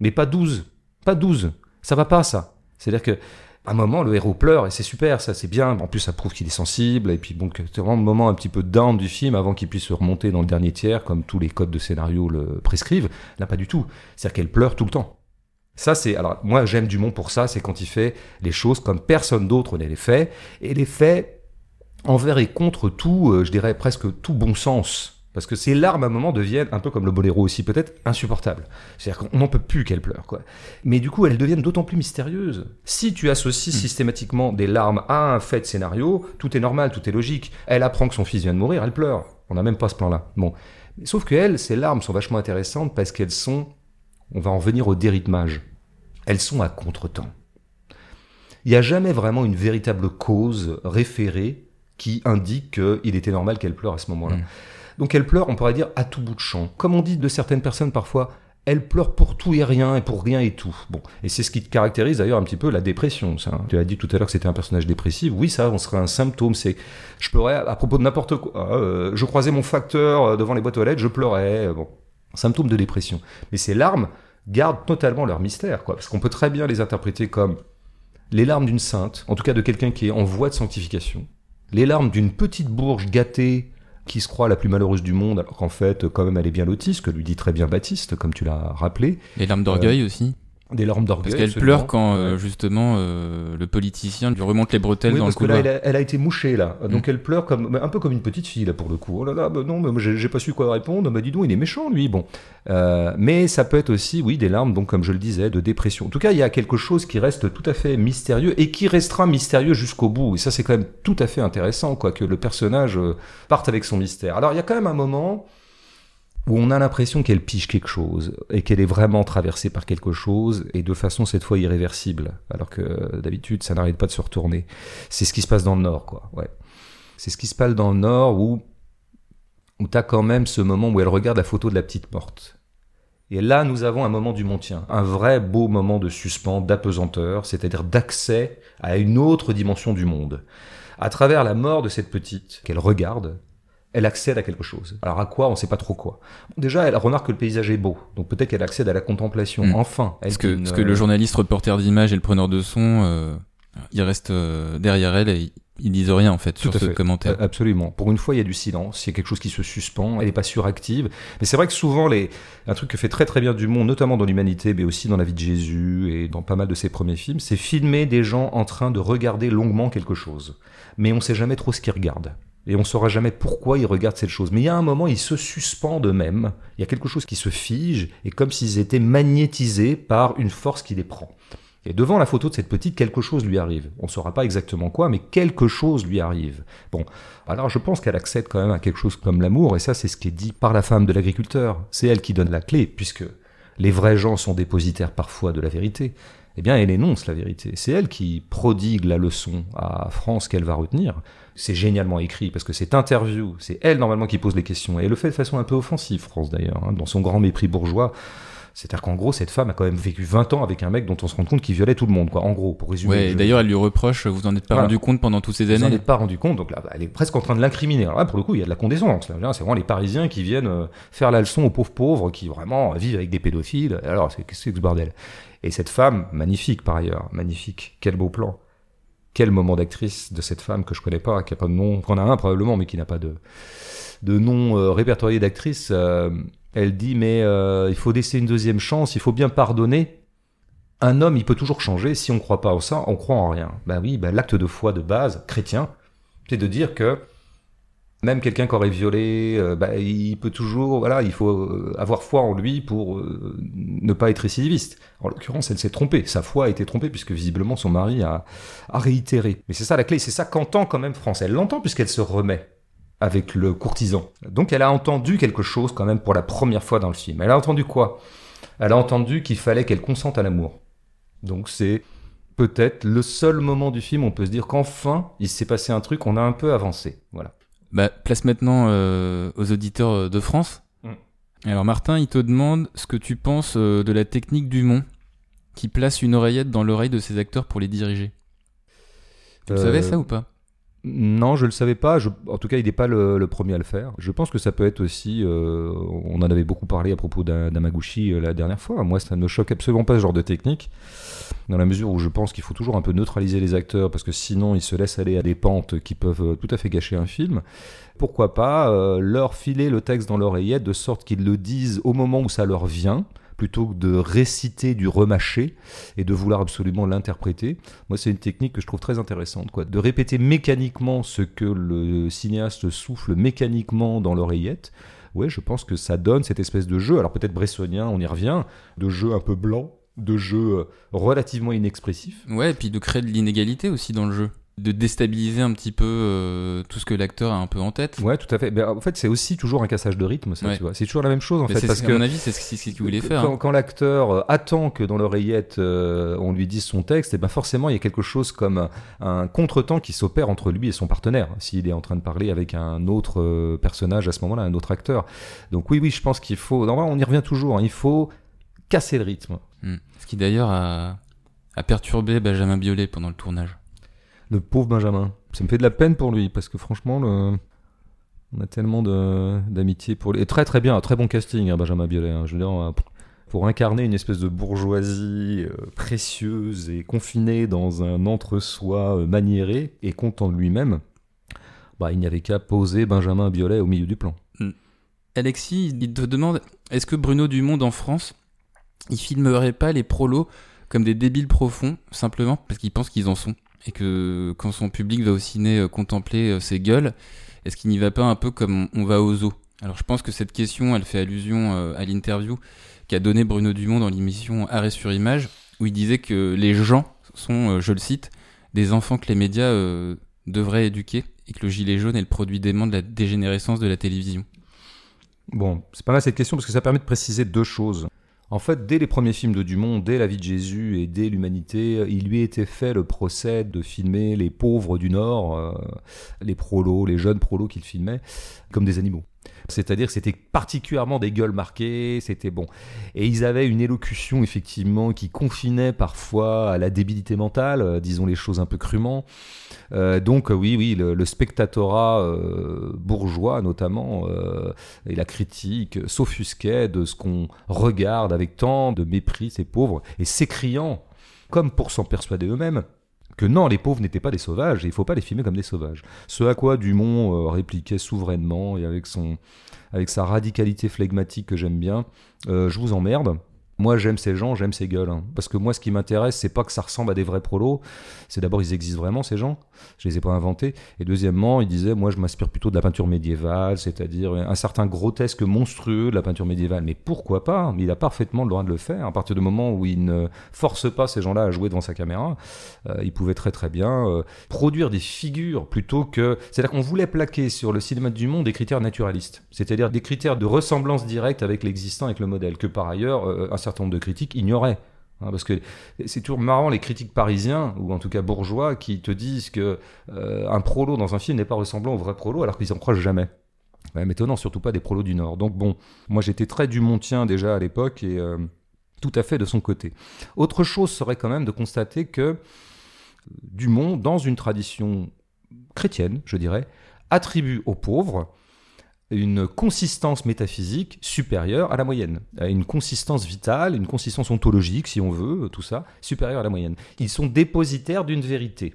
Speaker 2: mais pas 12. Pas 12. Ça va pas, ça. C'est-à-dire que à un moment, le héros pleure et c'est super, ça c'est bien. En plus, ça prouve qu'il est sensible et puis bon, c'est vraiment le moment un petit peu down du film avant qu'il puisse se remonter dans le dernier tiers, comme tous les codes de scénario le prescrivent. Là, pas du tout. C'est-à-dire qu'elle pleure tout le temps. Ça, c'est alors moi j'aime Dumont pour ça, c'est quand il fait les choses comme personne d'autre ne les fait et les fait envers et contre tout, euh, je dirais presque tout bon sens. Parce que ces larmes, à un moment, deviennent, un peu comme le boléro aussi peut-être, insupportables. C'est-à-dire qu'on n'en peut plus qu'elles pleurent, quoi. Mais du coup, elles deviennent d'autant plus mystérieuses. Si tu associes hmm. systématiquement des larmes à un fait de scénario, tout est normal, tout est logique. Elle apprend que son fils vient de mourir, elle pleure. On n'a même pas ce plan-là. Bon. Sauf que elles, ces larmes sont vachement intéressantes parce qu'elles sont, on va en venir au dérythmage. Elles sont à contretemps. Il n'y a jamais vraiment une véritable cause référée qui indique qu'il était normal qu'elle pleure à ce moment-là. Hmm. Donc elle pleure, on pourrait dire, à tout bout de champ. Comme on dit de certaines personnes parfois, elle pleure pour tout et rien et pour rien et tout. Bon, et c'est ce qui caractérise d'ailleurs un petit peu la dépression. Ça. Tu as dit tout à l'heure que c'était un personnage dépressif. Oui, ça, on serait un symptôme. C'est, je pleurais à propos de n'importe quoi. Euh, je croisais mon facteur euh, devant les boîtes aux lettres, je pleurais. Bon, symptôme de dépression. Mais ces larmes gardent totalement leur mystère, quoi, parce qu'on peut très bien les interpréter comme les larmes d'une sainte, en tout cas de quelqu'un qui est en voie de sanctification, les larmes d'une petite bourge gâtée qui se croit la plus malheureuse du monde, alors qu'en fait, quand même, elle est bien lotie, ce que lui dit très bien Baptiste, comme tu l'as rappelé.
Speaker 1: Les larmes d'orgueil euh, aussi
Speaker 2: Des larmes d'orgueil.
Speaker 1: Parce qu'elle pleure quand euh, justement euh, le politicien lui remonte les bretelles
Speaker 2: Oui,
Speaker 1: dans
Speaker 2: parce
Speaker 1: le
Speaker 2: que là,
Speaker 1: couloir.
Speaker 2: elle a, elle a été mouchée, là. Donc
Speaker 1: Mm.
Speaker 2: elle pleure comme, un peu comme une petite fille, là, pour le coup. Oh là là, bah non, mais j'ai pas su quoi répondre. Bah dis donc, il est méchant, lui. Bon. Euh, mais ça peut être aussi, oui, des larmes, donc, comme je le disais, de dépression. En tout cas, il y a quelque chose qui reste tout à fait mystérieux et qui restera mystérieux jusqu'au bout. Et ça, c'est quand même tout à fait intéressant, quoi, que le personnage euh, parte avec son mystère. Alors, il y a quand même un moment où on a l'impression qu'elle pige quelque chose et qu'elle est vraiment traversée par quelque chose et de façon cette fois irréversible, alors que euh, d'habitude ça n'arrête pas de se retourner. C'est ce qui se passe dans le Nord, quoi. Ouais. C'est ce qui se passe dans le Nord où où t'as quand même ce moment où elle regarde la photo de la petite morte. Et là, nous avons un moment du maintien, un vrai beau moment de suspens, d'apesanteur, c'est-à-dire d'accès à une autre dimension du monde. À travers la mort de cette petite qu'elle regarde, elle accède à quelque chose. Alors à quoi On ne sait pas trop quoi. Déjà, elle remarque que le paysage est beau, donc peut-être qu'elle accède à la contemplation.
Speaker 1: Mm.
Speaker 2: Enfin, elle
Speaker 1: Parce que, que le journaliste reporter d'image et le preneur de son, euh, il reste euh, derrière elle et ils disent rien en fait sur
Speaker 2: à
Speaker 1: ce
Speaker 2: fait.
Speaker 1: commentaire.
Speaker 2: Euh, Absolument. Pour une fois, il y a du silence, il y a quelque chose qui se suspend, elle n'est pas suractive. Mais c'est vrai que souvent, les... un truc que fait très très bien Dumont, notamment dans l'humanité, mais aussi dans la vie de Jésus et dans pas mal de ses premiers films, c'est filmer des gens en train de regarder longuement quelque chose. Mais on ne sait jamais trop ce qu'ils regardent. Et on ne saura jamais pourquoi ils regardent cette chose. Mais il y a un moment, ils se suspendent eux-mêmes. Il y a quelque chose qui se fige, et comme s'ils étaient magnétisés par une force qui les prend. Et devant la photo de cette petite, quelque chose lui arrive. On ne saura pas exactement quoi, mais quelque chose lui arrive. Bon, alors je pense qu'elle accède quand même à quelque chose comme l'amour, et ça c'est ce qui est dit par la femme de l'agriculteur. C'est elle qui donne la clé, puisque les vrais gens sont dépositaires parfois de la vérité. Eh bien, elle énonce la vérité. C'est elle qui prodigue la leçon à France qu'elle va retenir. C'est génialement écrit, parce que cette interview, c'est elle normalement qui pose les questions, et elle le fait de façon un peu offensive, France d'ailleurs, hein, dans son grand mépris bourgeois. C'est-à-dire qu'en gros, cette femme a quand même vécu 20 ans avec un mec dont on se rend compte qu'il violait tout le monde, quoi. En gros, pour résumer.
Speaker 1: Ouais, d'ailleurs, elle lui reproche, vous en êtes pas
Speaker 2: Voilà.
Speaker 1: rendu compte pendant toutes ces
Speaker 2: vous en
Speaker 1: années.
Speaker 2: êtes pas rendu compte, donc là, bah, elle est presque en train de l'incriminer. Alors là, pour le coup, il y a de la condescendance. C'est vraiment les Parisiens qui viennent euh, faire la leçon aux pauvres pauvres qui vraiment vivent avec des pédophiles. Alors, c'est que ce bordel? Et cette femme, magnifique par ailleurs, magnifique, quel beau plan. Quel moment d'actrice de cette femme que je connais pas, qui a pas de nom, qu'on a un probablement, mais qui n'a pas de, de nom euh, répertorié d'actrice. euh, elle dit, mais euh, il faut laisser une deuxième chance, il faut bien pardonner. Un homme, il peut toujours changer. Si on croit pas en ça, on croit en rien. Ben oui, ben l'acte de foi de base, chrétien, c'est de dire que même quelqu'un qui aurait violé, euh, ben, il peut toujours, voilà, il faut euh, avoir foi en lui pour euh, ne pas être récidiviste. En l'occurrence, elle s'est trompée. Sa foi a été trompée puisque visiblement son mari a, a réitéré. Mais c'est ça la clé, c'est ça qu'entend quand même France. Elle l'entend puisqu'elle se remet avec le courtisan. Donc elle a entendu quelque chose quand même pour la première fois dans le film. Elle a entendu quoi? Elle a entendu qu'il fallait qu'elle consente à l'amour. Donc c'est peut-être le seul moment du film où on peut se dire qu'enfin il s'est passé un truc, on a un peu avancé. Voilà.
Speaker 1: Bah, place maintenant euh, aux auditeurs euh, de France.
Speaker 2: Mm.
Speaker 1: Alors Martin, il te demande ce que tu penses euh, de la technique Dumont qui place une oreillette dans l'oreille de ses acteurs pour les diriger. Tu le savais ça ou pas?
Speaker 2: Non, je le savais pas. En tout cas, il n'est pas le, premier à le faire. Je pense que ça peut être aussi. euh, on en avait beaucoup parlé à propos d'A- d'Amaguchi euh, la dernière fois. Moi, ça ne me choque absolument pas ce genre de technique, dans la mesure où je pense qu'il faut toujours un peu neutraliser les acteurs parce que sinon ils se laissent aller à des pentes qui peuvent euh, tout à fait gâcher un film. Pourquoi pas leur filer le texte dans l'oreillette de sorte qu'ils le disent au moment où ça leur vient plutôt que de réciter du remâché et de vouloir absolument l'interpréter. Moi, c'est une technique que je trouve très intéressante, quoi. De répéter mécaniquement ce que le cinéaste souffle mécaniquement dans l'oreillette. Ouais, je pense que ça donne cette espèce de jeu. Alors peut-être bressonien, on y revient, de jeu un peu blanc, de jeu euh, relativement inexpressif.
Speaker 1: Ouais, et puis de créer de l'inégalité aussi dans le jeu. De déstabiliser un petit peu euh, tout ce que l'acteur a un peu en tête.
Speaker 2: Ouais, tout à fait. Mais en fait, c'est aussi toujours un cassage de rythme, ça,
Speaker 1: Ouais.
Speaker 2: tu vois. C'est toujours la même chose, en
Speaker 1: Mais
Speaker 2: fait,
Speaker 1: à mon avis, c'est ce qu'il ce qu'il voulait faire.
Speaker 2: Quand,
Speaker 1: hein.
Speaker 2: quand l'acteur euh, attend que dans l'oreillette euh, on lui dise son texte, et ben forcément il y a quelque chose comme un, contretemps qui s'opère entre lui et son partenaire, s'il est en train de parler avec un autre personnage à ce moment-là, un autre acteur. Donc oui, oui, je pense qu'il faut. Non, on y revient toujours. hein, il faut casser le rythme.
Speaker 1: Hmm. Ce qui d'ailleurs a, a perturbé Benjamin Biolay pendant le tournage.
Speaker 2: Le pauvre Benjamin. Ça me fait de la peine pour lui parce que franchement, le... on a tellement d'amitié pour lui. Et très très bien, un très bon casting, hein, Benjamin Biolay. hein. Je veux dire, euh, pour incarner une espèce de bourgeoisie euh, précieuse et confinée dans un entre-soi euh, maniéré et content de lui-même, bah, il n'y avait qu'à poser Benjamin Biolay au milieu du plan.
Speaker 1: Alexis, il te demande est-ce que Bruno Dumont en France ils filmeraient pas les prolos comme des débiles profonds, simplement parce qu'ils pensent qu'ils en sont? Et que quand son public va au ciné euh, contempler euh, ses gueules, est-ce qu'il n'y va pas un peu comme on va au zoo? Alors je pense que cette question, elle fait allusion euh, à l'interview qu'a donné Bruno Dumont dans l'émission Arrêt sur image, où il disait que les gens sont, je le cite, des enfants que les médias devraient éduquer et que le gilet jaune est le produit d'aimant de la dégénérescence de la télévision.
Speaker 2: Bon, c'est pas mal cette question parce que ça permet de préciser deux choses. En fait, dès les premiers films de Dumont, dès la vie de Jésus et dès l'humanité, il lui était fait le procès de filmer les pauvres du Nord, euh, les prolos, les jeunes prolos qu'il filmait, comme des animaux. C'est-à-dire que c'était particulièrement des gueules marquées, c'était bon. Et ils avaient une élocution effectivement qui confinait parfois à la débilité mentale, euh, disons les choses un peu crûment. Euh, donc oui, oui, le, spectatorat euh, bourgeois notamment et la critique s'offusquaient de ce qu'on regarde avec tant de mépris ces pauvres et s'écriant, comme pour s'en persuader eux-mêmes, que non, les pauvres n'étaient pas des sauvages et il faut pas les filmer comme des sauvages. Ce à quoi Dumont euh, répliquait souverainement et avec, son, avec sa radicalité flegmatique que j'aime bien, euh, je vous emmerde. Moi, j'aime ces gens, j'aime ces gueules. Hein. Parce que moi, ce qui m'intéresse, c'est pas que ça ressemble à des vrais prolos. C'est d'abord, ils existent vraiment, ces gens. Je les ai pas inventés. Et deuxièmement, il disait, moi, je m'inspire plutôt de la peinture médiévale, c'est-à-dire un certain grotesque monstrueux de la peinture médiévale. Mais pourquoi pas? Il a parfaitement le droit de le faire. À partir du moment où il ne force pas ces gens-là à jouer devant sa caméra, euh, il pouvait très très bien euh, produire des figures plutôt que. C'est-à-dire qu'on voulait plaquer sur le cinéma du monde des critères naturalistes. C'est-à-dire des critères de ressemblance directe avec l'existant, avec le modèle, que par ailleurs, euh, un certain certain nombre de critiques ignoraient. Hein, parce que c'est toujours marrant les critiques parisiens ou en tout cas bourgeois qui te disent que euh, un prolo dans un film n'est pas ressemblant au vrai prolo alors qu'ils en croient jamais. Même étonnant, surtout pas des prolos du Nord. Donc bon, moi j'étais très dumontien déjà à l'époque et euh, tout à fait de son côté. Autre chose serait quand même de constater que Dumont, dans une tradition chrétienne, je dirais, attribue aux pauvres une consistance métaphysique supérieure à la moyenne, à une consistance vitale, une consistance ontologique, si on veut, tout ça, supérieure à la moyenne. Ils sont dépositaires d'une vérité.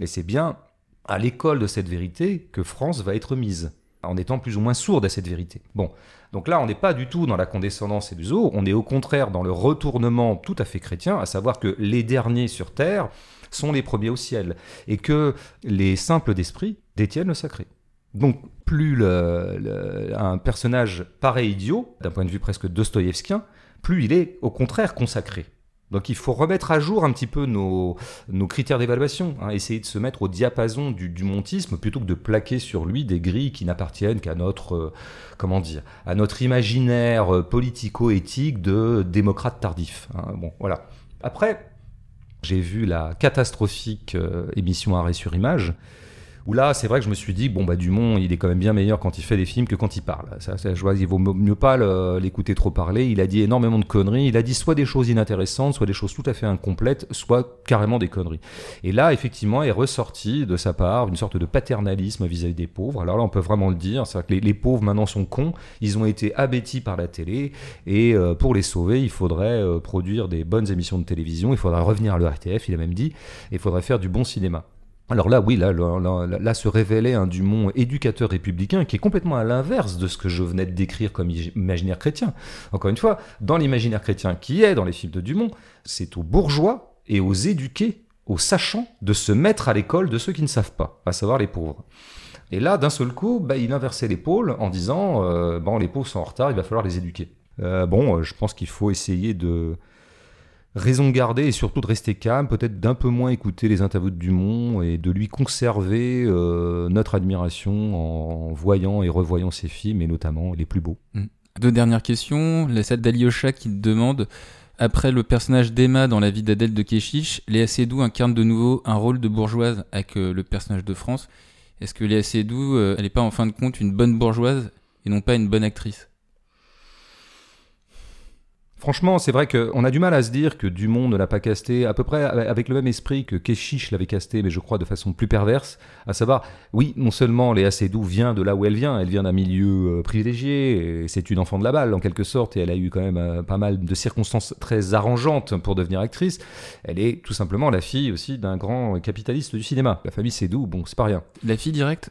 Speaker 2: Et c'est bien à l'école de cette vérité que France va être mise, en étant plus ou moins sourde à cette vérité. Bon, donc là, on n'est pas du tout dans la condescendance et du zoo, on est au contraire dans le retournement tout à fait chrétien, à savoir que les derniers sur Terre sont les premiers au ciel, et que les simples d'esprit détiennent le sacré. Donc, plus un personnage paraît idiot, d'un point de vue presque dostoïevskien, plus il est au contraire consacré. Donc il faut remettre à jour un petit peu nos, critères d'évaluation, hein, essayer de se mettre au diapason du, montisme plutôt que de plaquer sur lui des grilles qui n'appartiennent qu'à notre, euh, comment dire, à notre imaginaire euh, politico-éthique de démocrate tardif. Hein. Voilà. Après, j'ai vu la catastrophique euh, émission Arrêt sur Image, où là, c'est vrai que je me suis dit, bon, bah, Dumont, il est quand même bien meilleur quand il fait des films que quand il parle. Ça, ça je vois, il vaut mieux pas l'écouter trop parler. Il a dit énormément de conneries. Il a dit soit des choses inintéressantes, soit des choses tout à fait incomplètes, soit carrément des conneries. Et là, effectivement, est ressorti de sa part une sorte de paternalisme vis-à-vis des pauvres. Alors là, on peut vraiment le dire. C'est que les, pauvres maintenant sont cons. Ils ont été abêtis par la télé. Et euh, pour les sauver, il faudrait euh, produire des bonnes émissions de télévision. Il faudrait revenir à l'ERTF, il a même dit. Il faudrait faire du bon cinéma. Alors là, oui, là, là, se révélait un Dumont éducateur républicain qui est complètement à l'inverse de ce que je venais de décrire comme imaginaire chrétien. Encore une fois, dans l'imaginaire chrétien qui est dans les films de Dumont, c'est aux bourgeois et aux éduqués, aux sachants, de se mettre à l'école de ceux qui ne savent pas, à savoir les pauvres. Et là, d'un seul coup, bah, il inversait l'épaule en disant euh, bon, les pauvres sont en retard, il va falloir les éduquer. Euh, bon, je pense qu'il faut essayer de raison garder et surtout de rester calme, peut-être d'un peu moins écouter les interviews de Dumont et de lui conserver euh, notre admiration en voyant et revoyant ses films et notamment les plus beaux.
Speaker 1: Mm. Deux dernières questions. La celle d'Aliosha qui demande après le personnage d'Emma dans la vie d'Adèle de Keshish, Léa Seydoux incarne de nouveau un rôle de bourgeoise avec euh, le personnage de France. Est-ce que Léa Seydoux, euh, elle n'est pas en fin de compte une bonne bourgeoise et non pas une bonne actrice?
Speaker 2: Franchement, c'est vrai qu'on a du mal à se dire que Dumont ne l'a pas casté à peu près avec le même esprit que Keshish l'avait casté, mais je crois de façon plus perverse. À savoir, oui, non seulement Léa Seydoux vient de là où elle vient, elle vient d'un milieu euh, privilégié, c'est une enfant de la balle en quelque sorte, et elle a eu quand même euh, pas mal de circonstances très arrangeantes pour devenir actrice. Elle est tout simplement la fille aussi d'un grand capitaliste du cinéma. La famille Seydoux, bon, c'est pas rien.
Speaker 1: La fille directe?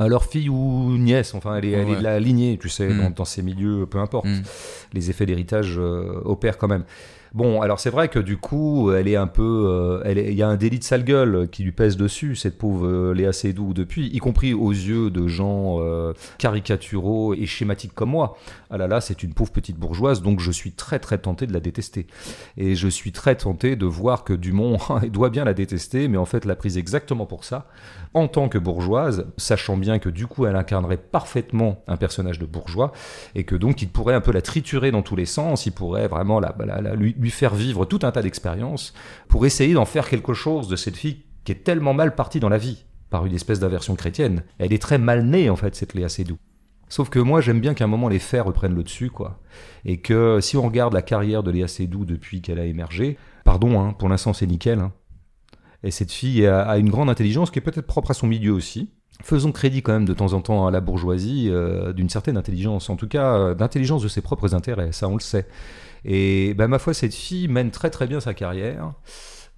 Speaker 2: Alors fille ou nièce, enfin elle est, elle est de la lignée, tu sais,
Speaker 1: Mm.
Speaker 2: dans, dans ces milieux, peu importe.
Speaker 1: Mm.
Speaker 2: Les effets d'héritage euh, opèrent quand même. Bon, alors c'est vrai que du coup, elle est un peu, euh, elle est- il y a un délit de sale gueule qui lui pèse dessus, cette pauvre euh, Léa Seydoux depuis, y compris aux yeux de gens euh, caricaturaux et schématiques comme moi. Ah là là, c'est une pauvre petite bourgeoise, donc je suis très très tenté de la détester. Et je suis très tenté de voir que Dumont [LAUGHS] il doit bien la détester, mais en fait l'a prise exactement pour ça, en tant que bourgeoise, sachant bien que du coup elle incarnerait parfaitement un personnage de bourgeois, et que donc il pourrait un peu la triturer dans tous les sens, il pourrait vraiment la, la- la- lui, faire vivre tout un tas d'expériences pour essayer d'en faire quelque chose de cette fille qui est tellement mal partie dans la vie par une espèce d'inversion chrétienne. Elle est très mal née en fait cette Léa Seydoux. Sauf que moi j'aime bien qu'à un moment les faits reprennent le dessus quoi, et que si on regarde la carrière de Léa Seydoux depuis qu'elle a émergé, pardon hein, pour l'instant c'est nickel. hein. Et cette fille a, une grande intelligence qui est peut-être propre à son milieu aussi. Faisons crédit quand même de temps en temps à la bourgeoisie euh, d'une certaine intelligence, en tout cas euh, d'intelligence de ses propres intérêts, ça on le sait. Et ben, ma foi, cette fille mène très très bien sa carrière,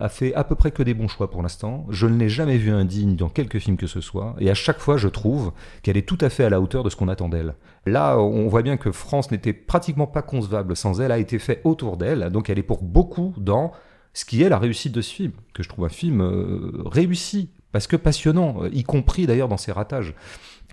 Speaker 2: a fait à peu près que des bons choix pour l'instant. Je ne l'ai jamais vue indigne dans quelque film que ce soit, et à chaque fois je trouve qu'elle est tout à fait à la hauteur de ce qu'on attend d'elle. Là, on voit bien que France n'était pratiquement pas concevable sans elle, a été fait autour d'elle, donc elle est pour beaucoup dans ce qui est la réussite de ce film, que je trouve un film euh, réussi, parce que passionnant, euh, y compris d'ailleurs dans ses ratages.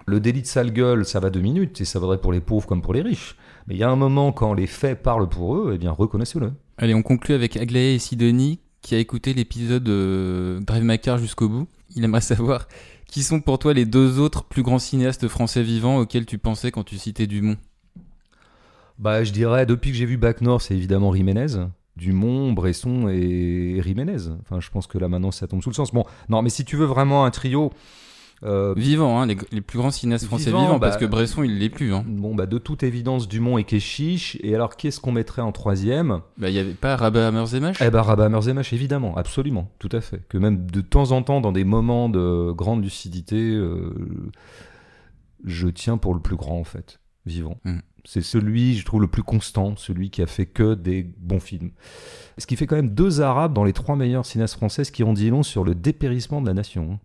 Speaker 2: Le délit de sale gueule, ça va deux minutes, et ça vaudrait pour les pauvres comme pour les riches. Mais il y a un moment, quand les faits parlent pour eux, eh bien, reconnaissez-le.
Speaker 1: Allez, on conclut avec Aglaé et Sidonie, qui a écouté l'épisode euh, Drive My Car jusqu'au bout. Il aimerait savoir qui sont pour toi les deux autres plus grands cinéastes français vivants auxquels tu pensais quand tu citais Dumont.
Speaker 2: Bah, je dirais, depuis que j'ai vu Bac Nord, c'est évidemment Jiménez. Dumont, Bresson et Jiménez. Enfin, je pense que là, maintenant, ça tombe sous le sens. Bon, non, mais si tu veux vraiment un trio... euh,
Speaker 1: Vivants, hein, les, les plus grands cinéastes français
Speaker 2: Vivants, bah,
Speaker 1: parce que Bresson, il l'est plus. Hein.
Speaker 2: Bon, bah, de toute évidence, Dumont et Keshish. Et alors, qu'est-ce qu'on mettrait en troisième?
Speaker 1: Bah, il y avait pas Rabat Hammerzemash
Speaker 2: Eh ben, Rabat Merzemash, évidemment, absolument, tout à fait. Que même de temps en temps, dans des moments de grande lucidité, euh, je tiens pour le plus grand, en fait, vivant.
Speaker 1: Mm.
Speaker 2: C'est celui, je trouve, le plus constant, celui qui a fait que des bons films. Ce qui fait quand même deux Arabes dans les trois meilleures cinéastes françaises qui ont dit long sur le dépérissement de la nation.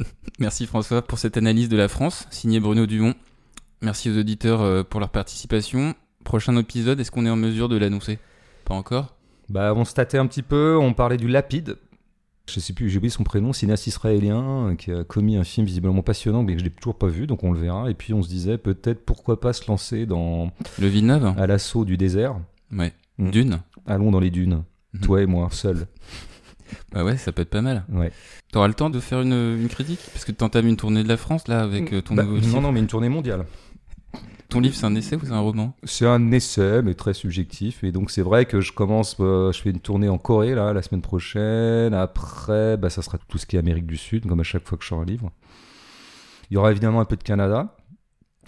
Speaker 2: [LAUGHS]
Speaker 1: Merci François pour cette analyse de la France, signé Bruno Dumont. Merci aux auditeurs euh, pour leur participation. Prochain épisode, est-ce qu'on est en mesure de l'annoncer? Pas encore?
Speaker 2: Bah, on se tâtait un petit peu, on parlait du Lapide. Je sais plus, j'ai oublié son prénom, cinéaste israélien euh, qui a commis un film visiblement passionnant, mais que je l'ai toujours pas vu, donc on le verra. Et puis on se disait peut-être pourquoi pas se lancer dans
Speaker 1: Le Villeneuve
Speaker 2: à l'assaut du désert.
Speaker 1: Ouais.
Speaker 2: Mm.
Speaker 1: Dune
Speaker 2: Allons dans les dunes,
Speaker 1: Mhm.
Speaker 2: toi et moi, seul. [LAUGHS]
Speaker 1: Bah ouais, ça peut être pas mal.
Speaker 2: Ouais.
Speaker 1: T'auras le temps de faire une, une critique? Parce que t'entames une tournée de la France, là, avec euh, ton
Speaker 2: Bah,
Speaker 1: nouveau livre.
Speaker 2: non, non, mais une tournée mondiale.
Speaker 1: Ton livre, c'est un essai ou c'est un roman?
Speaker 2: C'est un essai, mais très subjectif. Et donc c'est vrai que je commence, euh, je fais une tournée en Corée là la semaine prochaine. Après, bah, ça sera tout ce qui est Amérique du Sud, comme à chaque fois que je sors un livre. Il y aura évidemment un peu de Canada,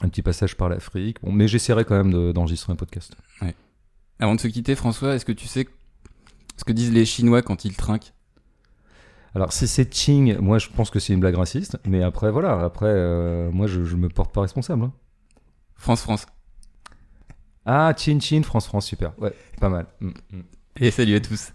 Speaker 2: un petit passage par l'Afrique. Bon, mais j'essaierai quand même de- d'enregistrer un podcast.
Speaker 1: Avant de se quitter, François, est-ce que tu sais ce que disent les Chinois quand ils trinquent?
Speaker 2: Alors si c'est Ching, moi je pense que c'est une blague raciste. Mais après voilà, après euh, moi je, je me porte pas responsable. hein.
Speaker 1: France, France.
Speaker 2: Ah, Chin Chin, France France, super. Ouais, pas mal. Mm, mm.
Speaker 1: Et salut à tous.